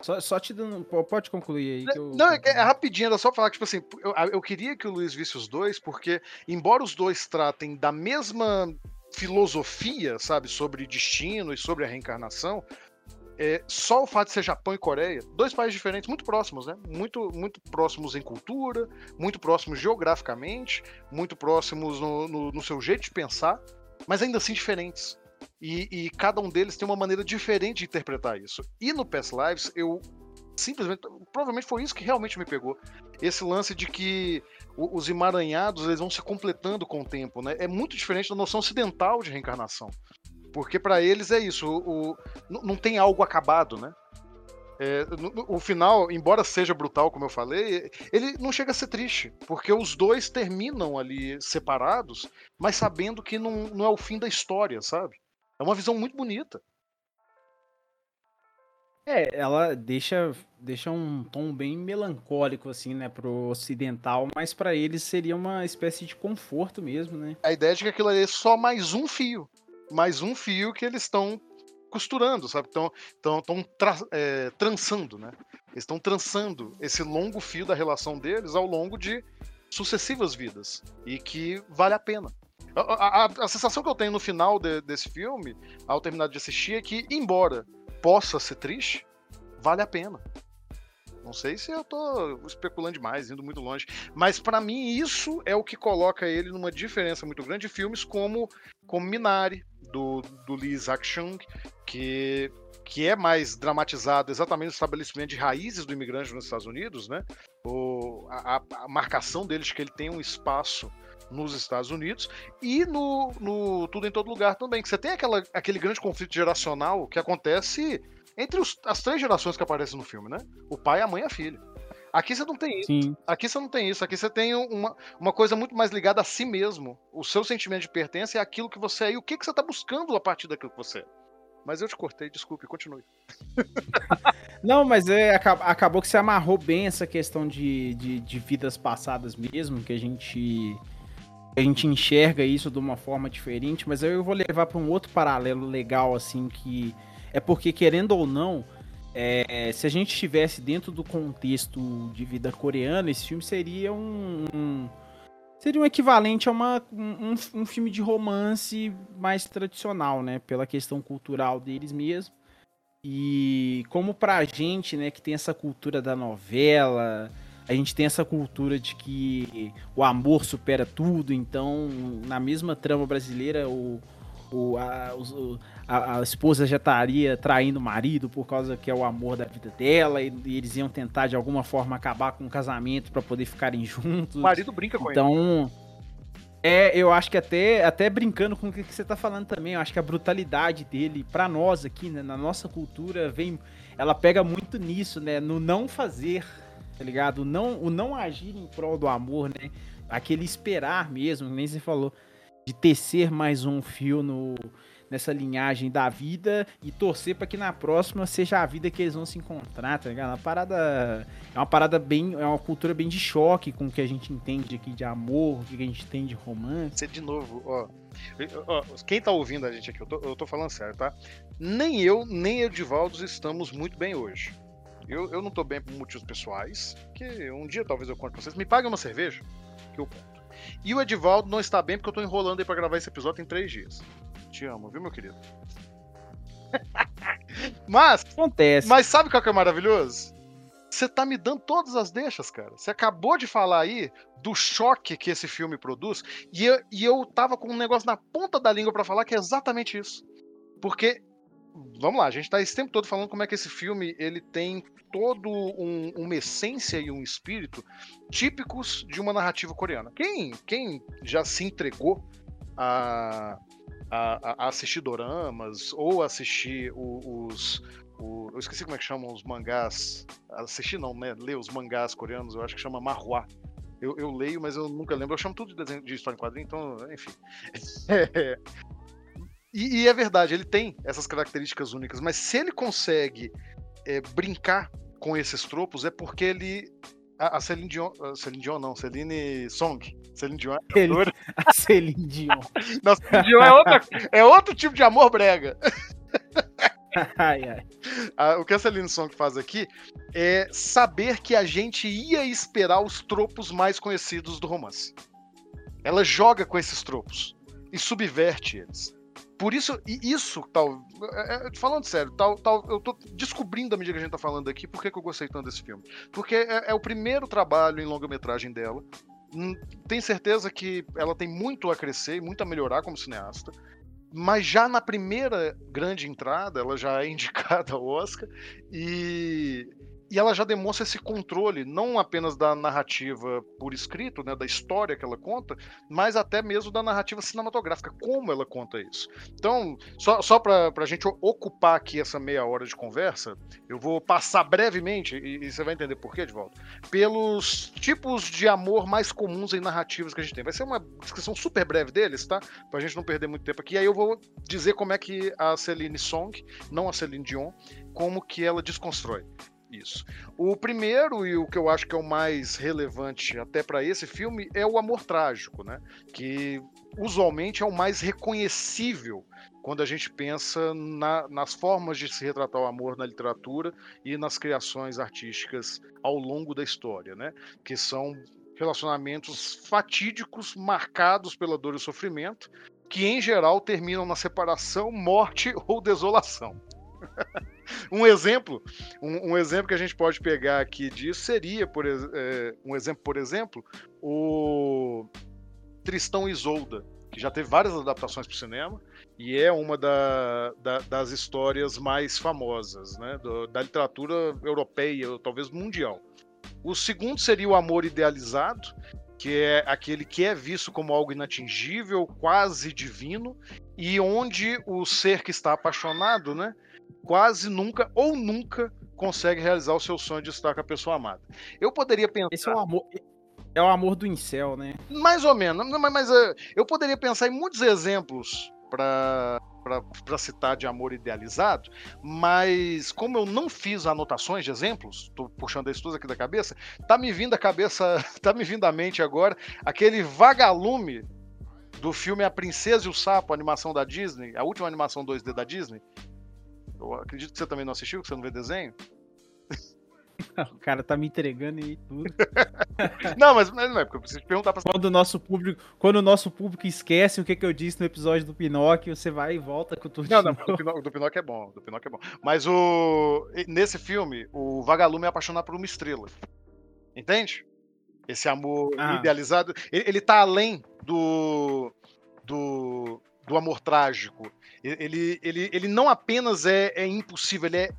S2: Só, só, te dando... Pode concluir aí.
S1: Que eu... Não, é, é, rapidinho, era só falar que, tipo assim, eu, eu queria que o Luiz visse os dois, porque, embora os dois tratem da mesma filosofia, sabe, sobre destino e sobre a reencarnação, é, só o fato de ser Japão e Coreia, dois países diferentes, muito próximos, né? Muito, muito próximos em cultura, muito próximos geograficamente, muito próximos no, no, no seu jeito de pensar, mas ainda assim diferentes. E, e, cada um deles tem uma maneira diferente de interpretar isso. E no Past Lives, eu simplesmente. Provavelmente foi isso que realmente me pegou. Esse lance de que os emaranhados eles vão se completando com o tempo, né? É muito diferente da noção ocidental de reencarnação. Porque para eles é isso, o, o, não tem algo acabado, né? É, no, o final, embora seja brutal, como eu falei, ele não chega a ser triste, porque os dois terminam ali separados, mas sabendo que não, não é o fim da história, sabe? É uma visão muito bonita.
S2: É, ela deixa, deixa um tom bem melancólico, assim, né, pro ocidental, mas para eles seria uma espécie de conforto mesmo, né?
S1: A ideia de que aquilo ali é só mais um fio mais um fio que eles estão costurando, sabe? Estão tão, tão tra é, trançando, né? Estão trançando esse longo fio da relação deles ao longo de sucessivas vidas e que vale a pena. A, a, a sensação que eu tenho no final de, desse filme, ao terminar de assistir, é que, embora possa ser triste, vale a pena. Não sei se eu tô especulando demais, indo muito longe. Mas para mim isso é o que coloca ele numa diferença muito grande de filmes como, como Minari, do, do Lee Isaac-chung, que, que é mais dramatizado exatamente no estabelecimento de raízes do imigrante nos Estados Unidos, né? O, a, a marcação deles que ele tem um espaço nos Estados Unidos e no, no Tudo em Todo Lugar também, que você tem aquela, aquele grande conflito geracional que acontece entre os, as três gerações que aparecem no filme, né? O pai, a mãe e a filha. Aqui você não tem isso. Sim. Aqui você não tem isso. Aqui você tem uma, uma coisa muito mais ligada a si mesmo. O seu sentimento de pertença é aquilo que você é e o que, que você está buscando a partir daquilo que você é. Mas eu te cortei, desculpe, continue.
S2: Não, mas é, acabou que você amarrou bem essa questão de, de, de vidas passadas mesmo, que a gente a gente enxerga isso de uma forma diferente, mas eu vou levar para um outro paralelo legal, assim, que é porque, querendo ou não, é, se a gente estivesse dentro do contexto de vida coreana, esse filme seria um, um seria um equivalente a uma, um, um, filme de romance mais tradicional, né? Pela questão cultural deles mesmo. E como pra gente, né, que tem essa cultura da novela, a gente tem essa cultura de que o amor supera tudo, então na mesma trama brasileira o, o, a, o, a, a, esposa já estaria traindo o marido por causa que é o amor da vida dela e, e eles iam tentar de alguma forma acabar com o casamento para poder ficarem juntos. O
S1: marido brinca com
S2: então, ele. Então, é, eu acho que até, até brincando com o que você tá falando também, eu acho que a brutalidade dele, para nós aqui, né, na nossa cultura, vem. Ela pega muito nisso, né? No não fazer, tá ligado? O não, o não agir em prol do amor, né? Aquele esperar mesmo, nem você falou, de tecer mais um fio no, nessa linhagem da vida e torcer para que na próxima seja a vida que eles vão se encontrar, tá ligado? Uma parada. É uma parada bem. É uma cultura bem de choque com o que a gente entende aqui de amor, o que a gente tem de romance.
S1: Você, de novo, ó. quem tá ouvindo a gente aqui, eu tô, eu tô falando sério, tá? Nem eu, nem Edivaldo estamos muito bem hoje. Eu, eu não tô bem por motivos pessoais, que um dia talvez eu conte pra vocês. Me pague uma cerveja, que eu. E o Edivaldo não está bem porque eu tô enrolando aí pra gravar esse episódio em três dias. Te amo, viu, meu querido? mas.
S2: Acontece.
S1: Mas sabe o que é maravilhoso? Você tá me dando todas as deixas, cara. Você acabou de falar aí do choque que esse filme produz, e eu, e eu tava com um negócio na ponta da língua para falar que é exatamente isso. Porque, vamos lá, a gente tá esse tempo todo falando como é que esse filme ele tem todo um, uma essência e um espírito típicos de uma narrativa coreana. Quem, quem já se entregou a, a, a assistir doramas ou assistir os, o, eu esqueci como é que chamam os mangás. Assistir não, né? Ler os mangás coreanos, eu acho que chama Marhua. Eu, eu, leio, mas eu nunca lembro. Eu chamo tudo de, desenho, de história em quadrinho, então, enfim. É, e, e, é verdade, ele tem essas características únicas, mas se ele consegue é, brincar com esses tropos, é porque ele a, a Celine Dion. A Celine Dion não, Celine Song. Celine Dion é
S2: Ele, A Celine Dion.
S1: Não, Celine Dion é, outra, é outro tipo de amor brega.
S2: ai, ai.
S1: o que a Celine Song faz aqui é saber que a gente ia esperar os tropos mais conhecidos do romance. Ela joga com esses tropos. e subverte eles. Por isso, e isso, tal, é, é, falando sério, tal, tal, eu tô descobrindo à medida que a gente tá falando aqui por que, eu gostei tanto desse filme. Porque é, é o primeiro trabalho em longa-metragem dela. Hum, Tenho certeza que ela tem muito a crescer, muito a melhorar como cineasta. Mas já na primeira grande entrada, ela já é indicada ao Oscar. E, e ela já demonstra esse controle, não apenas da narrativa por escrito, né, da história que ela conta, mas até mesmo da narrativa cinematográfica, como ela conta isso. Então, só, só para a gente ocupar aqui essa meia hora de conversa, eu vou passar brevemente, e, e você vai entender por quê, de volta, pelos tipos de amor mais comuns em narrativas que a gente tem. Vai ser uma descrição super breve deles, tá? Pra gente não perder muito tempo aqui. Aí eu vou dizer como é que a Celine Song, não a Celine Dion, como que ela desconstrói isso. O primeiro e o que eu acho que é o mais relevante até para esse filme é o amor trágico, né? Que usualmente é o mais reconhecível quando a gente pensa na, nas formas de se retratar o amor na literatura e nas criações artísticas ao longo da história, né? Que são relacionamentos fatídicos marcados pela dor e sofrimento, que em geral terminam na separação, morte ou desolação. Um exemplo, um, um, exemplo que a gente pode pegar aqui disso seria, por é, um exemplo, por exemplo, o Tristão Isolda, que já teve várias adaptações para o cinema e é uma da, da, das histórias mais famosas, né, do, da literatura europeia, talvez mundial. O segundo seria o Amor Idealizado, que é aquele que é visto como algo inatingível, quase divino, e onde o ser que está apaixonado, né, quase nunca ou nunca consegue realizar o seu sonho de estar com a pessoa amada. Eu poderia pensar.
S2: Esse é o amor. É o amor do incel, né?
S1: Mais ou menos. Mas, mas eh, eu poderia pensar em muitos exemplos para para citar de amor idealizado, mas como eu não fiz anotações de exemplos, estou puxando isso tudo aqui da cabeça, tá me vindo a cabeça, tá me vindo à mente agora aquele vagalume do filme A Princesa e o Sapo, a animação da Disney, a última animação 2D da Disney, eu acredito que você também não assistiu, que você não vê desenho.
S2: O cara tá me entregando e tudo.
S1: não, mas, mas não é porque eu preciso perguntar pra
S2: quando o nosso público Quando o nosso público esquece o que, que eu disse no episódio do Pinóquio, você vai e volta com tudo.
S1: Não, não, do Pinóquio, do Pinóquio é bom, do Pinóquio é bom. Mas o nesse filme, o vagalume é apaixonado por uma estrela. Entende? Esse amor ah. idealizado, ele, ele tá além do do do amor trágico. Ele, ele, ele não apenas é, é impossível, ele é.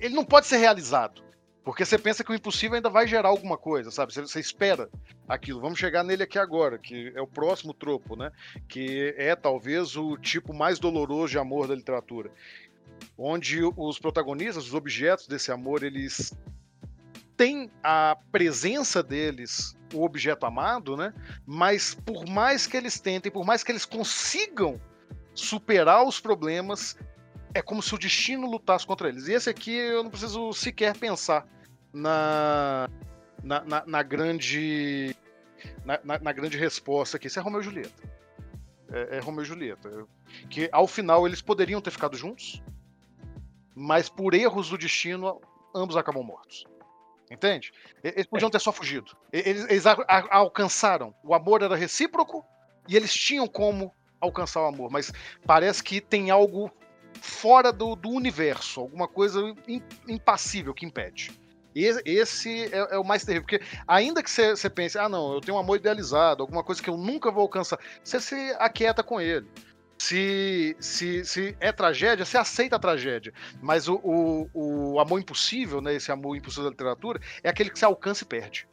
S1: Ele não pode ser realizado. Porque você pensa que o impossível ainda vai gerar alguma coisa, sabe? Você, você, espera aquilo. Vamos chegar nele aqui agora, que é o próximo tropo, né? Que é talvez o tipo mais doloroso de amor da literatura. Onde os protagonistas, os objetos desse amor, eles têm a presença deles o objeto amado, né? Mas por mais que eles tentem, por mais que eles consigam superar os problemas, é como se o destino lutasse contra eles. E esse aqui eu não preciso sequer pensar na, na, na, na grande na, na, grande resposta aqui. Isso é Romeu e Julieta. É, é Romeu e Julieta. Que ao final eles poderiam ter ficado juntos, mas por erros do destino, ambos acabam mortos. Entende? Eles podiam ter só fugido. Eles, eles a, a, alcançaram. O amor era recíproco e eles tinham como alcançar o amor, mas parece que tem algo fora do, do universo, alguma coisa impassível que impede. Esse é, é, o mais terrível, porque ainda que você pense, ah, não, eu tenho um amor idealizado, alguma coisa que eu nunca vou alcançar, você se aquieta com ele. Se, se, se é tragédia, você aceita a tragédia. Mas o, o, o amor impossível, né, esse amor impossível da literatura, é aquele que você alcança e perde.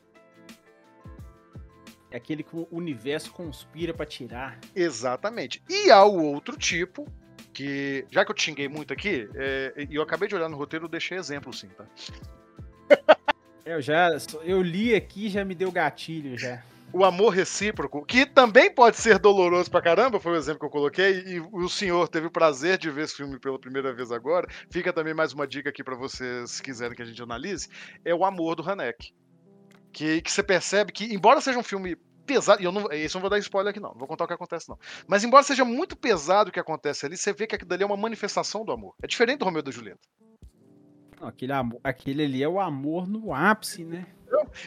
S2: É aquele que o universo conspira para tirar.
S1: Exatamente. E há o outro tipo, que já que eu te xinguei muito aqui, é, e eu acabei de olhar no roteiro, eu deixei exemplo sim, tá?
S2: Eu já eu li aqui já me deu gatilho já
S1: o amor recíproco, que também pode ser doloroso pra caramba, foi o exemplo que eu coloquei, e o senhor teve o prazer de ver esse filme pela primeira vez agora. Fica também mais uma dica aqui para vocês, se quiserem que a gente analise, é o amor do Hanek. Que, que você percebe que, embora seja um filme pesado, e eu não, isso eu não vou dar spoiler aqui não, não vou contar o que acontece não. Mas embora seja muito pesado o que acontece ali, você vê que aquilo dali é uma manifestação do amor. É diferente do Romeu e da Julieta.
S2: Aquele, amor, aquele ali é o amor no ápice, né?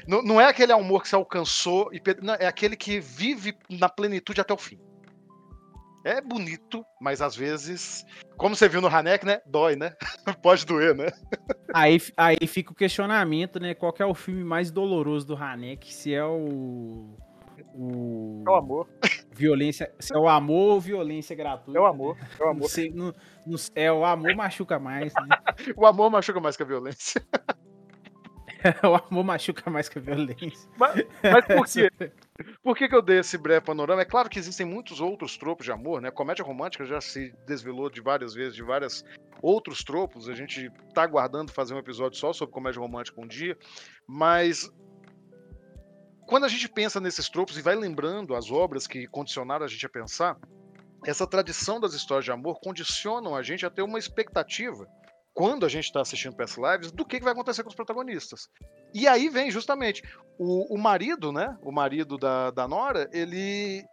S1: Não, não é aquele amor que você alcançou, e, não, é aquele que vive na plenitude até o fim. É bonito, mas às vezes, como você viu no Hanek, né? Dói, né? Pode doer, né?
S2: Aí, aí fica o questionamento, né? Qual que é o filme mais doloroso do Hanek? Se é o. O.
S1: É o amor.
S2: Violência. Se é o amor ou violência gratuita.
S1: É o amor. É o
S2: Não
S1: amor.
S2: sei, não- não- é o amor machuca mais, né?
S1: O amor machuca mais que a violência.
S2: o amor machuca mais que a violência.
S1: Mas, mas por quê? Por que, que eu dei esse breve panorama? É claro que existem muitos outros tropos de amor, né? Comédia romântica já se desvelou de várias vezes, de vários outros tropos. A gente tá aguardando fazer um episódio só sobre comédia romântica um dia. Mas quando a gente pensa nesses tropos e vai lembrando as obras que condicionaram a gente a pensar, essa tradição das histórias de amor condicionam a gente a ter uma expectativa, quando a gente está assistindo PS Lives, do que, que vai acontecer com os protagonistas. E aí vem justamente o, o marido, né? O marido da, da Nora, ele.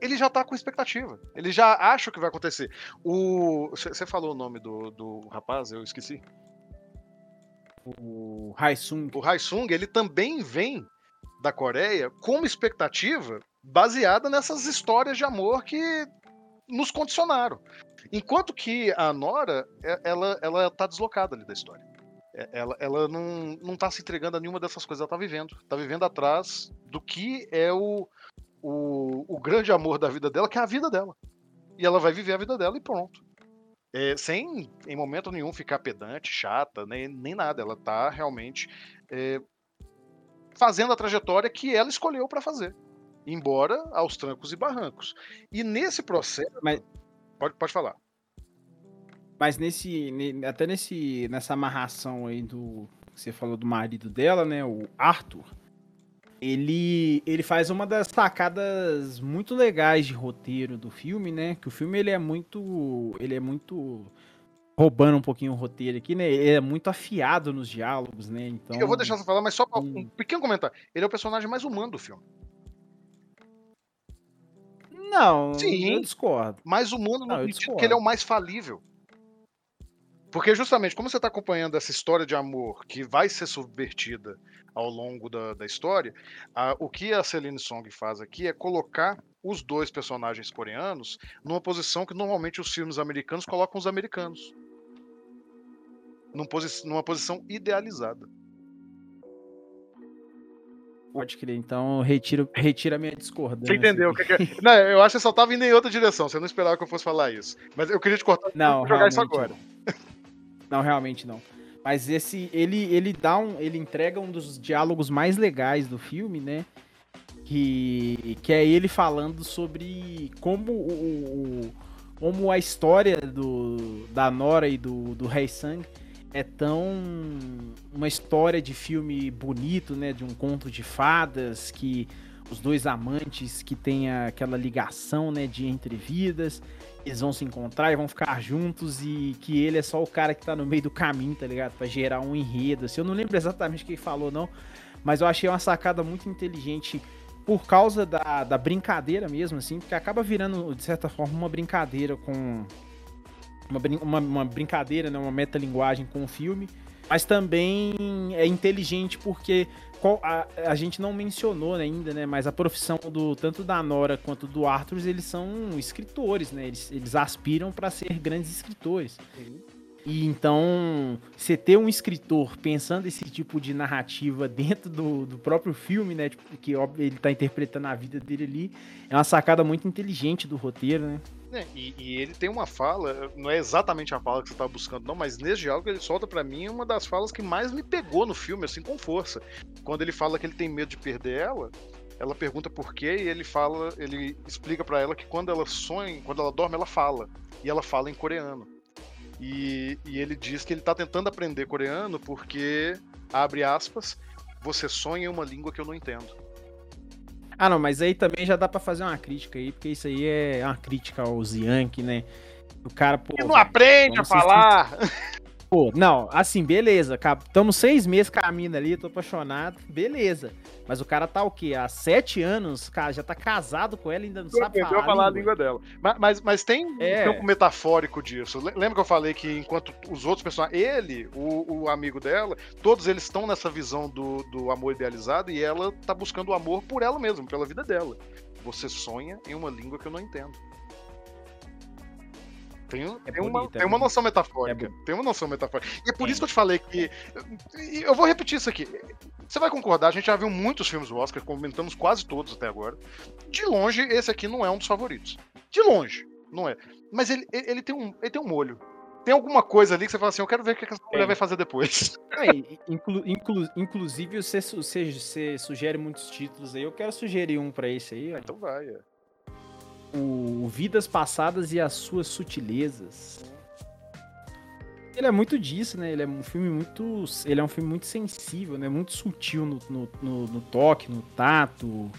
S1: Ele já tá com expectativa. Ele já acha o que vai acontecer. O. Você falou o nome do, do rapaz, eu esqueci.
S2: O Haisung.
S1: O Haisung, ele também vem da Coreia com expectativa baseada nessas histórias de amor que nos condicionaram. Enquanto que a Nora, é- ela, ela tá deslocada ali da história. É- Ela, ela não, não tá se entregando a nenhuma dessas coisas, ela tá vivendo. Tá vivendo atrás do que é o, o, o grande amor da vida dela, que é a vida dela. E ela vai viver a vida dela e pronto. É, sem, em momento nenhum, ficar pedante, chata, nem, nem nada. Ela tá realmente é, fazendo a trajetória que ela escolheu para fazer. Embora aos trancos e barrancos. E nesse processo.
S2: Mas-
S1: Pode, pode falar.
S2: Mas nesse. ne- Até nesse, nessa amarração aí do. Você falou do marido dela, né? O Arthur. Ele, ele faz uma das sacadas muito legais de roteiro do filme, né? Que o filme ele é muito. Ele é muito. Roubando um pouquinho o roteiro aqui, né? Ele é muito afiado nos diálogos, né? Então.
S1: Eu vou deixar você falar, mas só pra- um pequeno comentário. Ele é o personagem mais humano do filme.
S2: Não,
S1: Sim.
S2: eu discordo.
S1: Mais humano no
S2: Não, eu
S1: sentido que ele é o mais falível. Porque justamente, como você está acompanhando essa história de amor que vai ser subvertida ao longo da, da história, a- o que a Celine Song faz aqui é colocar os dois personagens coreanos numa posição que normalmente os filmes americanos colocam os americanos. Num posi- numa posição idealizada.
S2: Pode crer. Então, retiro, retira a minha discordância.
S1: Você entendeu que, é? Não, eu acho que você só estava indo em outra direção. Você não esperava que eu fosse falar isso. Mas eu queria te cortar
S2: Não,
S1: jogar isso agora.
S2: Não. Não, realmente não. Mas esse, ele, ele dá um, ele entrega um dos diálogos mais legais do filme, né? Que, que é ele falando sobre como o- como a história do, da Nora e do, do Rei Sang é tão uma história de filme bonito, né? De um conto de fadas que os dois amantes que tem aquela ligação, né? De entre vidas eles vão se encontrar e vão ficar juntos e que ele é só o cara que tá no meio do caminho, tá ligado? Pra gerar um enredo. Assim, eu não lembro exatamente o que ele falou, não, mas eu achei uma sacada muito inteligente por causa da, da brincadeira mesmo, assim, porque acaba virando, de certa forma, uma brincadeira com. Uma, uma, uma brincadeira, né? Uma metalinguagem com o filme. Mas também é inteligente porque a, a gente não mencionou ainda, né? Mas a profissão do tanto da Nora quanto do Arthur, eles são escritores, né? Eles, eles aspiram para ser grandes escritores. E então, você ter um escritor pensando esse tipo de narrativa dentro do, do próprio filme, né? Tipo, que óbvio, ele tá interpretando a vida dele ali, é uma sacada muito inteligente do roteiro, né?
S1: É, e, e ele tem uma fala, não é exatamente a fala que você estava buscando, não, mas nesse diálogo ele solta pra mim uma das falas que mais me pegou no filme, assim, com força. Quando ele fala que ele tem medo de perder ela, ela pergunta por quê e ele fala, ele explica pra ela que quando ela sonha, quando ela dorme, ela fala. E ela fala em coreano. E, e ele diz que ele tá tentando aprender coreano porque, abre aspas, você sonha em uma língua que eu não entendo.
S2: Ah, não, mas aí também já dá pra fazer uma crítica aí, porque isso aí é uma crítica aos Yankee, né? O cara, pô.
S1: E não aprende a falar!
S2: Pô, não, assim, beleza. Estamos seis meses caminhando ali, tô apaixonado, beleza. Mas o cara tá o quê? Há sete anos, cara, já tá casado com ela e ainda não sabe
S1: aprendeu
S2: falar,
S1: a falar a
S2: língua.
S1: língua dela. Mas, mas, mas tem um
S2: É.
S1: campo metafórico disso. Le- Lembra que eu falei que enquanto os outros personagens, ele, o, o amigo dela, todos eles estão nessa visão do, do amor idealizado e ela tá buscando o amor por ela mesma, pela vida dela. Você sonha em uma língua que eu não entendo. Tem,
S2: É
S1: tem uma,
S2: é
S1: tem uma
S2: bonito.
S1: noção metafórica.
S2: É
S1: tem uma noção metafórica. E é por isso que eu te falei que. Eu vou repetir isso aqui. Você vai concordar, a gente já viu muitos filmes do Oscar, comentamos quase todos até agora. De longe, esse aqui não é um dos favoritos. De longe, não é. Mas ele, ele, tem, um, ele tem um molho. Tem alguma coisa ali que você fala assim, eu quero ver o que essa mulher vai fazer depois.
S2: Aí, inclu- inclu- inclusive, você, você, você sugere muitos títulos aí. Eu quero sugerir um pra esse aí, ó.
S1: Então vai, é.
S2: O Vidas Passadas e as Suas Sutilezas. Ele é muito disso, né? Ele é um filme muito. Ele é um filme muito sensível, né? Muito sutil no, no, no- no toque, no tato.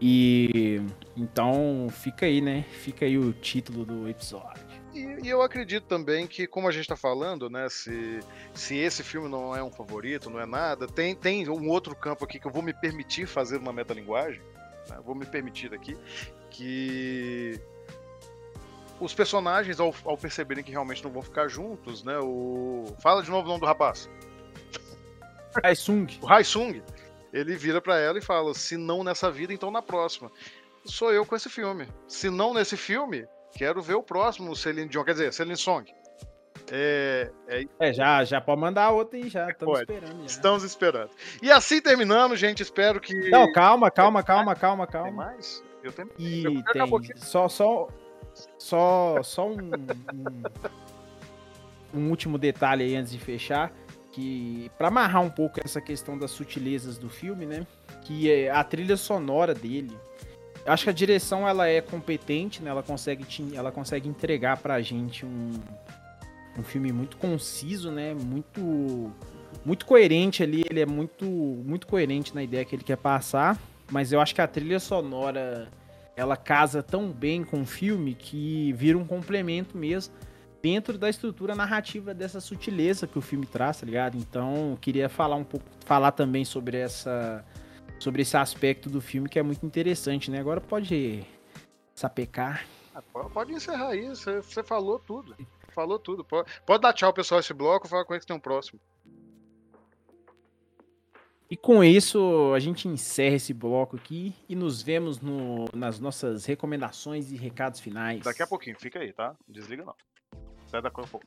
S2: E então fica aí, né? Fica aí o título do episódio.
S1: E, e eu acredito também que, como a gente tá falando, né, se, se esse filme não é um favorito, não é nada, tem, tem um outro campo aqui que eu vou me permitir fazer uma metalinguagem, né, vou me permitir aqui, que os personagens, ao, ao perceberem que realmente não vão ficar juntos, né, o... Fala de novo o nome do rapaz.
S2: Kaisung.
S1: O Haisung, ele vira pra ela e fala: se não nessa vida, então na próxima. Sou eu com esse filme. Se não nesse filme, quero ver o próximo Celine Dion, quer dizer, Celine Song. É, é,
S2: É, já, já pode mandar outra aí, já. Estamos
S1: Pode.
S2: esperando. Já.
S1: estamos esperando. E assim terminando, gente, espero que.
S2: Não, calma, calma, calma, calma,
S1: Tem
S2: calma.
S1: mais? Eu tenho.
S2: E tem só, só, só, só um, um, um último detalhe aí antes de fechar, que para amarrar um pouco essa questão das sutilezas do filme, né? Que é a trilha sonora dele. Acho que a direção ela é competente, né? Ela consegue, te- ela consegue entregar pra gente um, um filme muito conciso, né? Muito muito coerente ali, ele é muito muito coerente na ideia que ele quer passar, mas eu acho que a trilha sonora ela casa tão bem com o filme que vira um complemento mesmo dentro da estrutura narrativa dessa sutileza que o filme traz, tá ligado? Então, eu queria falar um pouco, falar também sobre essa sobre esse aspecto do filme que é muito interessante, né? Agora pode sapecar.
S1: Ah, po- Pode encerrar aí, você, você falou tudo. Falou tudo. Pode, pode dar tchau, pessoal, esse bloco, falar com eles que tem um próximo.
S2: E com isso, a gente encerra esse bloco aqui e nos vemos no- nas nossas recomendações e recados finais.
S1: Daqui a pouquinho, fica aí, tá? Desliga não. Sai daqui a pouco.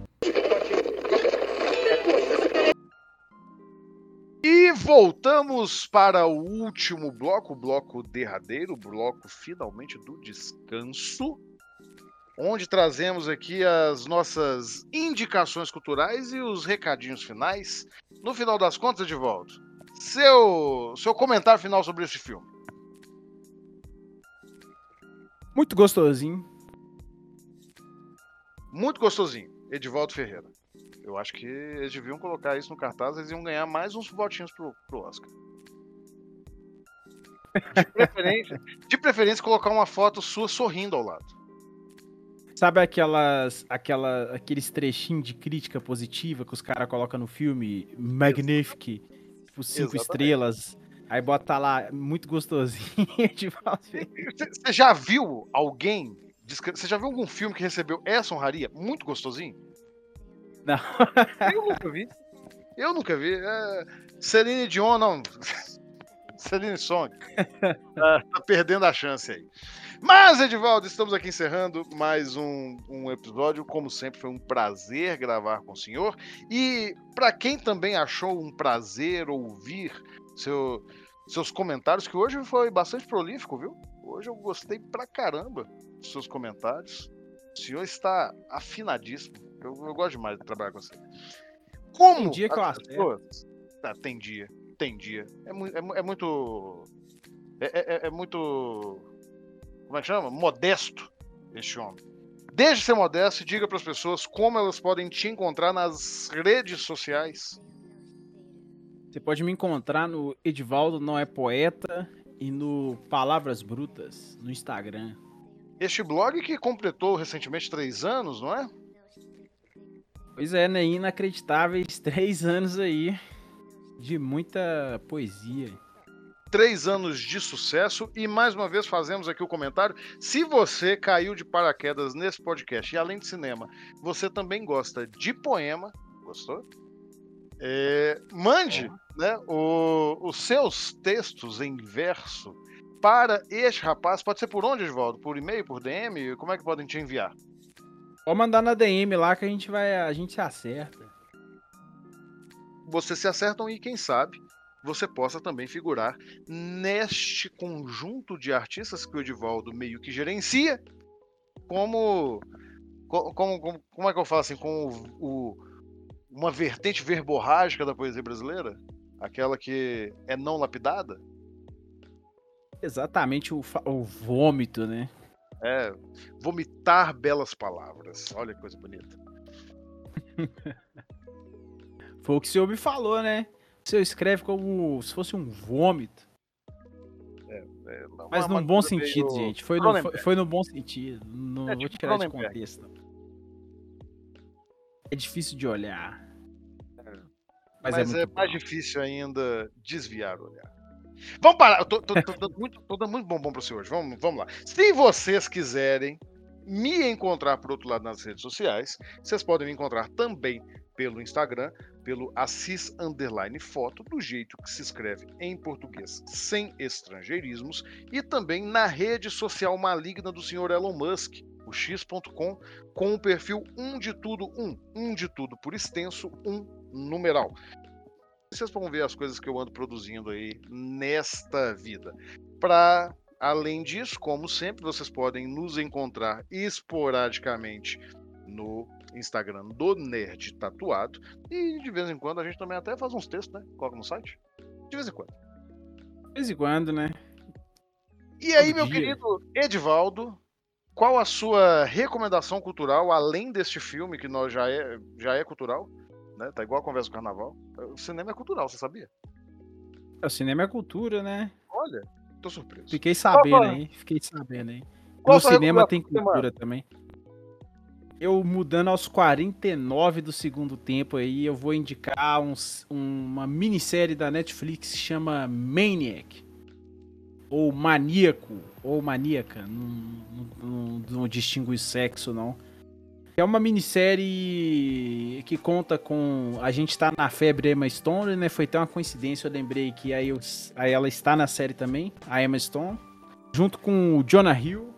S1: E voltamos para o último bloco, o bloco derradeiro, o bloco finalmente do descanso, onde trazemos aqui as nossas indicações culturais e os recadinhos finais. No final das contas, de volta. Seu, seu comentário final sobre esse filme.
S2: Muito gostosinho.
S1: Muito gostosinho. Edivaldo Ferreira. Eu acho que eles deviam colocar isso no cartaz, eles iam ganhar mais uns votinhos pro, pro Oscar. De preferência, de preferência, colocar uma foto sua sorrindo ao lado.
S2: Sabe aquelas, aquela, aqueles trechinhos de crítica positiva que os caras colocam no filme Magnific, tipo cinco
S1: Exatamente.
S2: estrelas, aí bota lá muito gostosinho de fazer.
S1: Você já viu alguém. Você já viu algum filme que recebeu essa honraria? Muito gostosinho?
S2: Não.
S1: Eu nunca vi. Eu nunca vi. É... Celine Dion, não. Celine Song. tá, tá perdendo a chance aí. Mas, Edivaldo, estamos aqui encerrando mais um, um episódio. Como sempre, foi um prazer gravar com o senhor. E para quem também achou um prazer ouvir seu, seus comentários, que hoje foi bastante prolífico, viu? Hoje eu gostei pra caramba dos seus comentários. O senhor está afinadíssimo. Eu, eu gosto demais de trabalhar com você. Como
S2: Tem dia que eu
S1: as
S2: acerto.
S1: pessoas... Ah, tem dia, tem dia. É, mu- é é muito. É, é- é muito. Como é que chama? Modesto este homem. Deixe de ser modesto e diga para as pessoas como elas podem te encontrar nas redes sociais.
S2: Você pode me encontrar no Edivaldo Não É Poeta e no Palavras Brutas no Instagram.
S1: Este blog que completou recentemente três anos, não é?
S2: Pois é, né? Inacreditáveis três anos aí de muita poesia.
S1: Três anos de sucesso e mais uma vez fazemos aqui o comentário. Se você caiu de paraquedas nesse podcast e além de cinema, você também gosta de poema, gostou? É, mande né, o- os seus textos em verso para este rapaz. Pode ser por onde, Edvaldo? Por e-mail, por DM? Como é que podem te enviar?
S2: Pode mandar na DM lá que a gente vai, a gente se acerta.
S1: vocês se acertam e quem sabe você possa também figurar neste conjunto de artistas que o Edivaldo meio que gerencia, como co- como, como, como é que eu falo assim, com o, o- uma vertente verborrágica da poesia brasileira, aquela que é não lapidada,
S2: Exatamente o, o vômito, né?
S1: É vomitar belas palavras. Olha que coisa bonita.
S2: Foi o que o senhor me falou, né? O senhor escreve como se fosse um vômito.
S1: É, uma-
S2: Mas
S1: uma
S2: num bom
S1: coisa meio
S2: sentido, gente. Foi no, foi, foi no bom sentido. Não
S1: É
S2: vou
S1: tipo
S2: tirar de contexto. É difícil de olhar. Mas,
S1: Mas,
S2: é,
S1: é,
S2: muito
S1: mais
S2: bom.
S1: difícil ainda desviar o olhar. Vamos parar, eu tô, tô, tô dando muito, tô dando muito bombom para você hoje. Vamos, vamos lá. Se vocês quiserem me encontrar por outro lado nas redes sociais, vocês podem me encontrar também pelo Instagram, pelo Assis Underline Foto, do jeito que se escreve em português, sem estrangeirismos, e também na rede social maligna do senhor Elon Musk, o x.com, com o perfil 1 de tudo 1, 1 de tudo por extenso, 1 numeral. Vocês vão ver as coisas que eu ando produzindo aí nesta vida. Para além disso, como sempre, vocês podem nos encontrar esporadicamente no Instagram do Nerd Tatuado e de vez em quando a gente também até faz uns textos, né? Coloca no site. De vez em quando.
S2: De vez em quando, né?
S1: E aí,
S2: Todo
S1: meu
S2: dia.
S1: querido Edivaldo, qual a sua recomendação cultural além deste filme que nós já é já é cultural, né? Tá igual a conversa do carnaval. O cinema é cultural, você sabia?
S2: O cinema é cultura, né?
S1: Olha, tô surpreso.
S2: Fiquei sabendo
S1: Qual-
S2: aí. Fiquei sabendo aí.
S1: Qual
S2: No cinema tem cultura também. Eu mudando aos 49 do segundo tempo aí, eu vou indicar uns- uma minissérie da Netflix que chama Maniac. Ou Maníaco, ou Maníaca, não, não, não, não distingo o sexo não. É uma minissérie que conta com. A gente tá na febre Emma Stone, né? Foi até uma coincidência, eu lembrei que aí, eu- aí ela está na série também, a Emma Stone. Junto com o Jonah Hill.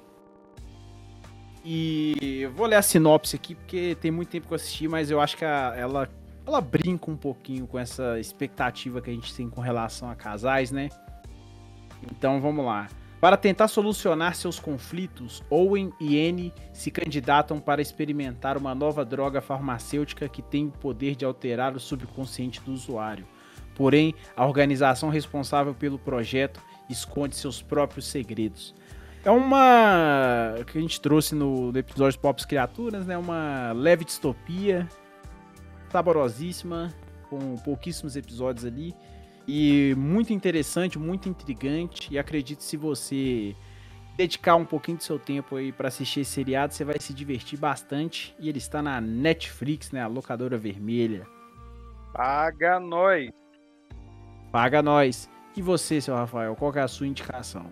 S2: E eu vou ler a sinopse aqui, porque tem muito tempo que eu assisti, mas eu acho que a- ela, ela brinca um pouquinho com essa expectativa que a gente tem com relação a casais, né? Então vamos lá. Para tentar solucionar seus conflitos, Owen e Annie se candidatam para experimentar uma nova droga farmacêutica que tem o poder de alterar o subconsciente do usuário. Porém, a organização responsável pelo projeto esconde seus próprios segredos. É uma que a gente trouxe no, no episódio Pops Criaturas, né? Uma leve distopia, saborosíssima, com pouquíssimos episódios ali. E muito interessante, muito intrigante. E acredito que se você dedicar um pouquinho do seu tempo aí para assistir esse seriado, você vai se divertir bastante. E ele está na Netflix, né? A locadora vermelha.
S1: Paga nós.
S2: Paga nós. E você, seu Rafael, qual que é a sua indicação?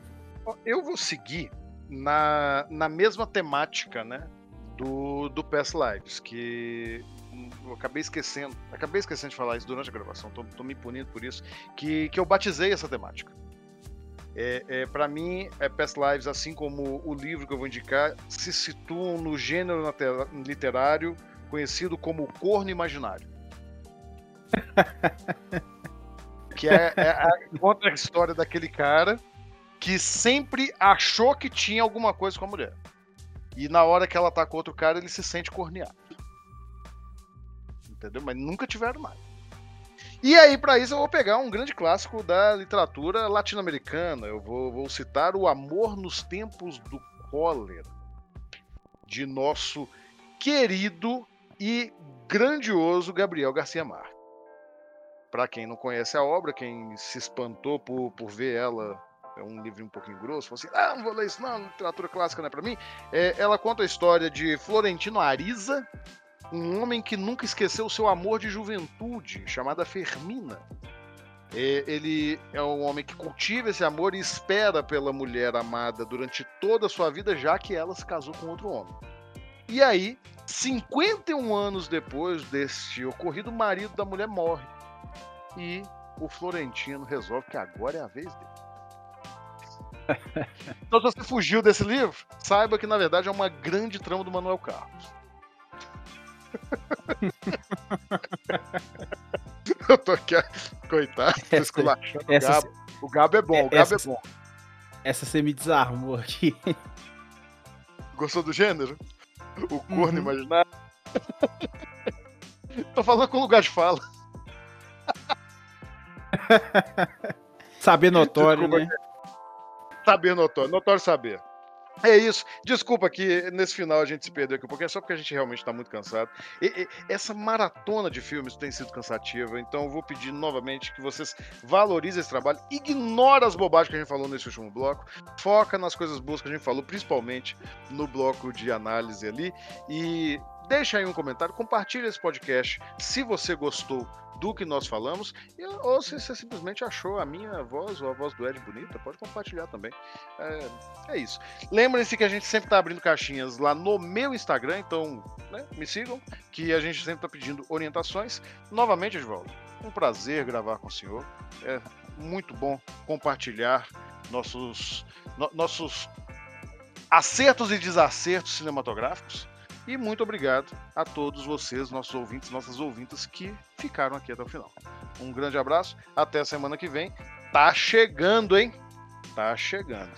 S1: Eu vou seguir na, na mesma temática, né? Do, do Past Lives, que eu acabei esquecendo. Acabei esquecendo de falar isso durante a gravação, tô, tô me punindo por isso. Que, que eu batizei essa temática. É, é, para mim, é Past Lives, assim como o livro que eu vou indicar, se situam no gênero literário conhecido como corno imaginário. Que é, é a, conta a história daquele cara que sempre achou que tinha alguma coisa com a mulher. E na hora que ela tá com outro cara, ele se sente corneado. Entendeu? Mas nunca tiveram nada. E aí, para isso, eu vou pegar um grande clássico da literatura latino-americana. Eu vou, vou citar O Amor nos Tempos do Cólera, de nosso querido e grandioso Gabriel Garcia Marques. Para quem não conhece a obra, quem se espantou por, por ver ela é um livro um pouquinho grosso, falou assim: ah, não vou ler isso, não, literatura clássica não é para mim. É, ela conta a história de Florentino Ariza, um homem que nunca esqueceu o seu amor de juventude, chamada Fermina. É, ele é um homem que cultiva esse amor e espera pela mulher amada durante toda a sua vida, já que ela se casou com outro homem. E aí, 51 anos depois deste ocorrido, o marido da mulher morre. E o Florentino resolve que agora é a vez dele. então, se você fugiu desse livro, saiba que na verdade é uma grande trama do Manuel Carlos. Eu tô aqui, coitado, essa, o, Gabo. o Gabo é bom, o Gabo essa, é bom.
S2: Essa você me desarmou aqui.
S1: Gostou do gênero? O corno uhum. imaginário? tô falando com lugar de fala.
S2: saber notório, Desculpa, né?
S1: Saber notório, notório saber. É isso. Desculpa que nesse final a gente se perdeu aqui um pouquinho, é só porque a gente realmente está muito cansado. E, e, essa maratona de filmes tem sido cansativa, então eu vou pedir novamente que vocês valorizem esse trabalho. Ignora as bobagens que a gente falou nesse último bloco. Foca nas coisas boas que a gente falou, principalmente no bloco de análise ali. E deixa aí um comentário, compartilha esse podcast se você gostou do que nós falamos, ou se você simplesmente achou a minha voz ou a voz do Ed bonita, pode compartilhar também. É, é isso. Lembrem-se que a gente sempre está abrindo caixinhas lá no meu Instagram, então né, me sigam, que a gente sempre está pedindo orientações. Novamente, Edvaldo, um prazer gravar com o senhor. É muito bom compartilhar nossos, no, nossos acertos e desacertos cinematográficos. E muito obrigado a todos vocês, nossos ouvintes, nossas ouvintas que ficaram aqui até o final. Um grande abraço, até a semana que vem. Tá chegando, hein? Tá chegando.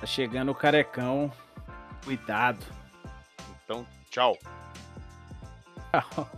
S2: Tá chegando o carecão. Cuidado.
S1: Então, tchau. Tchau.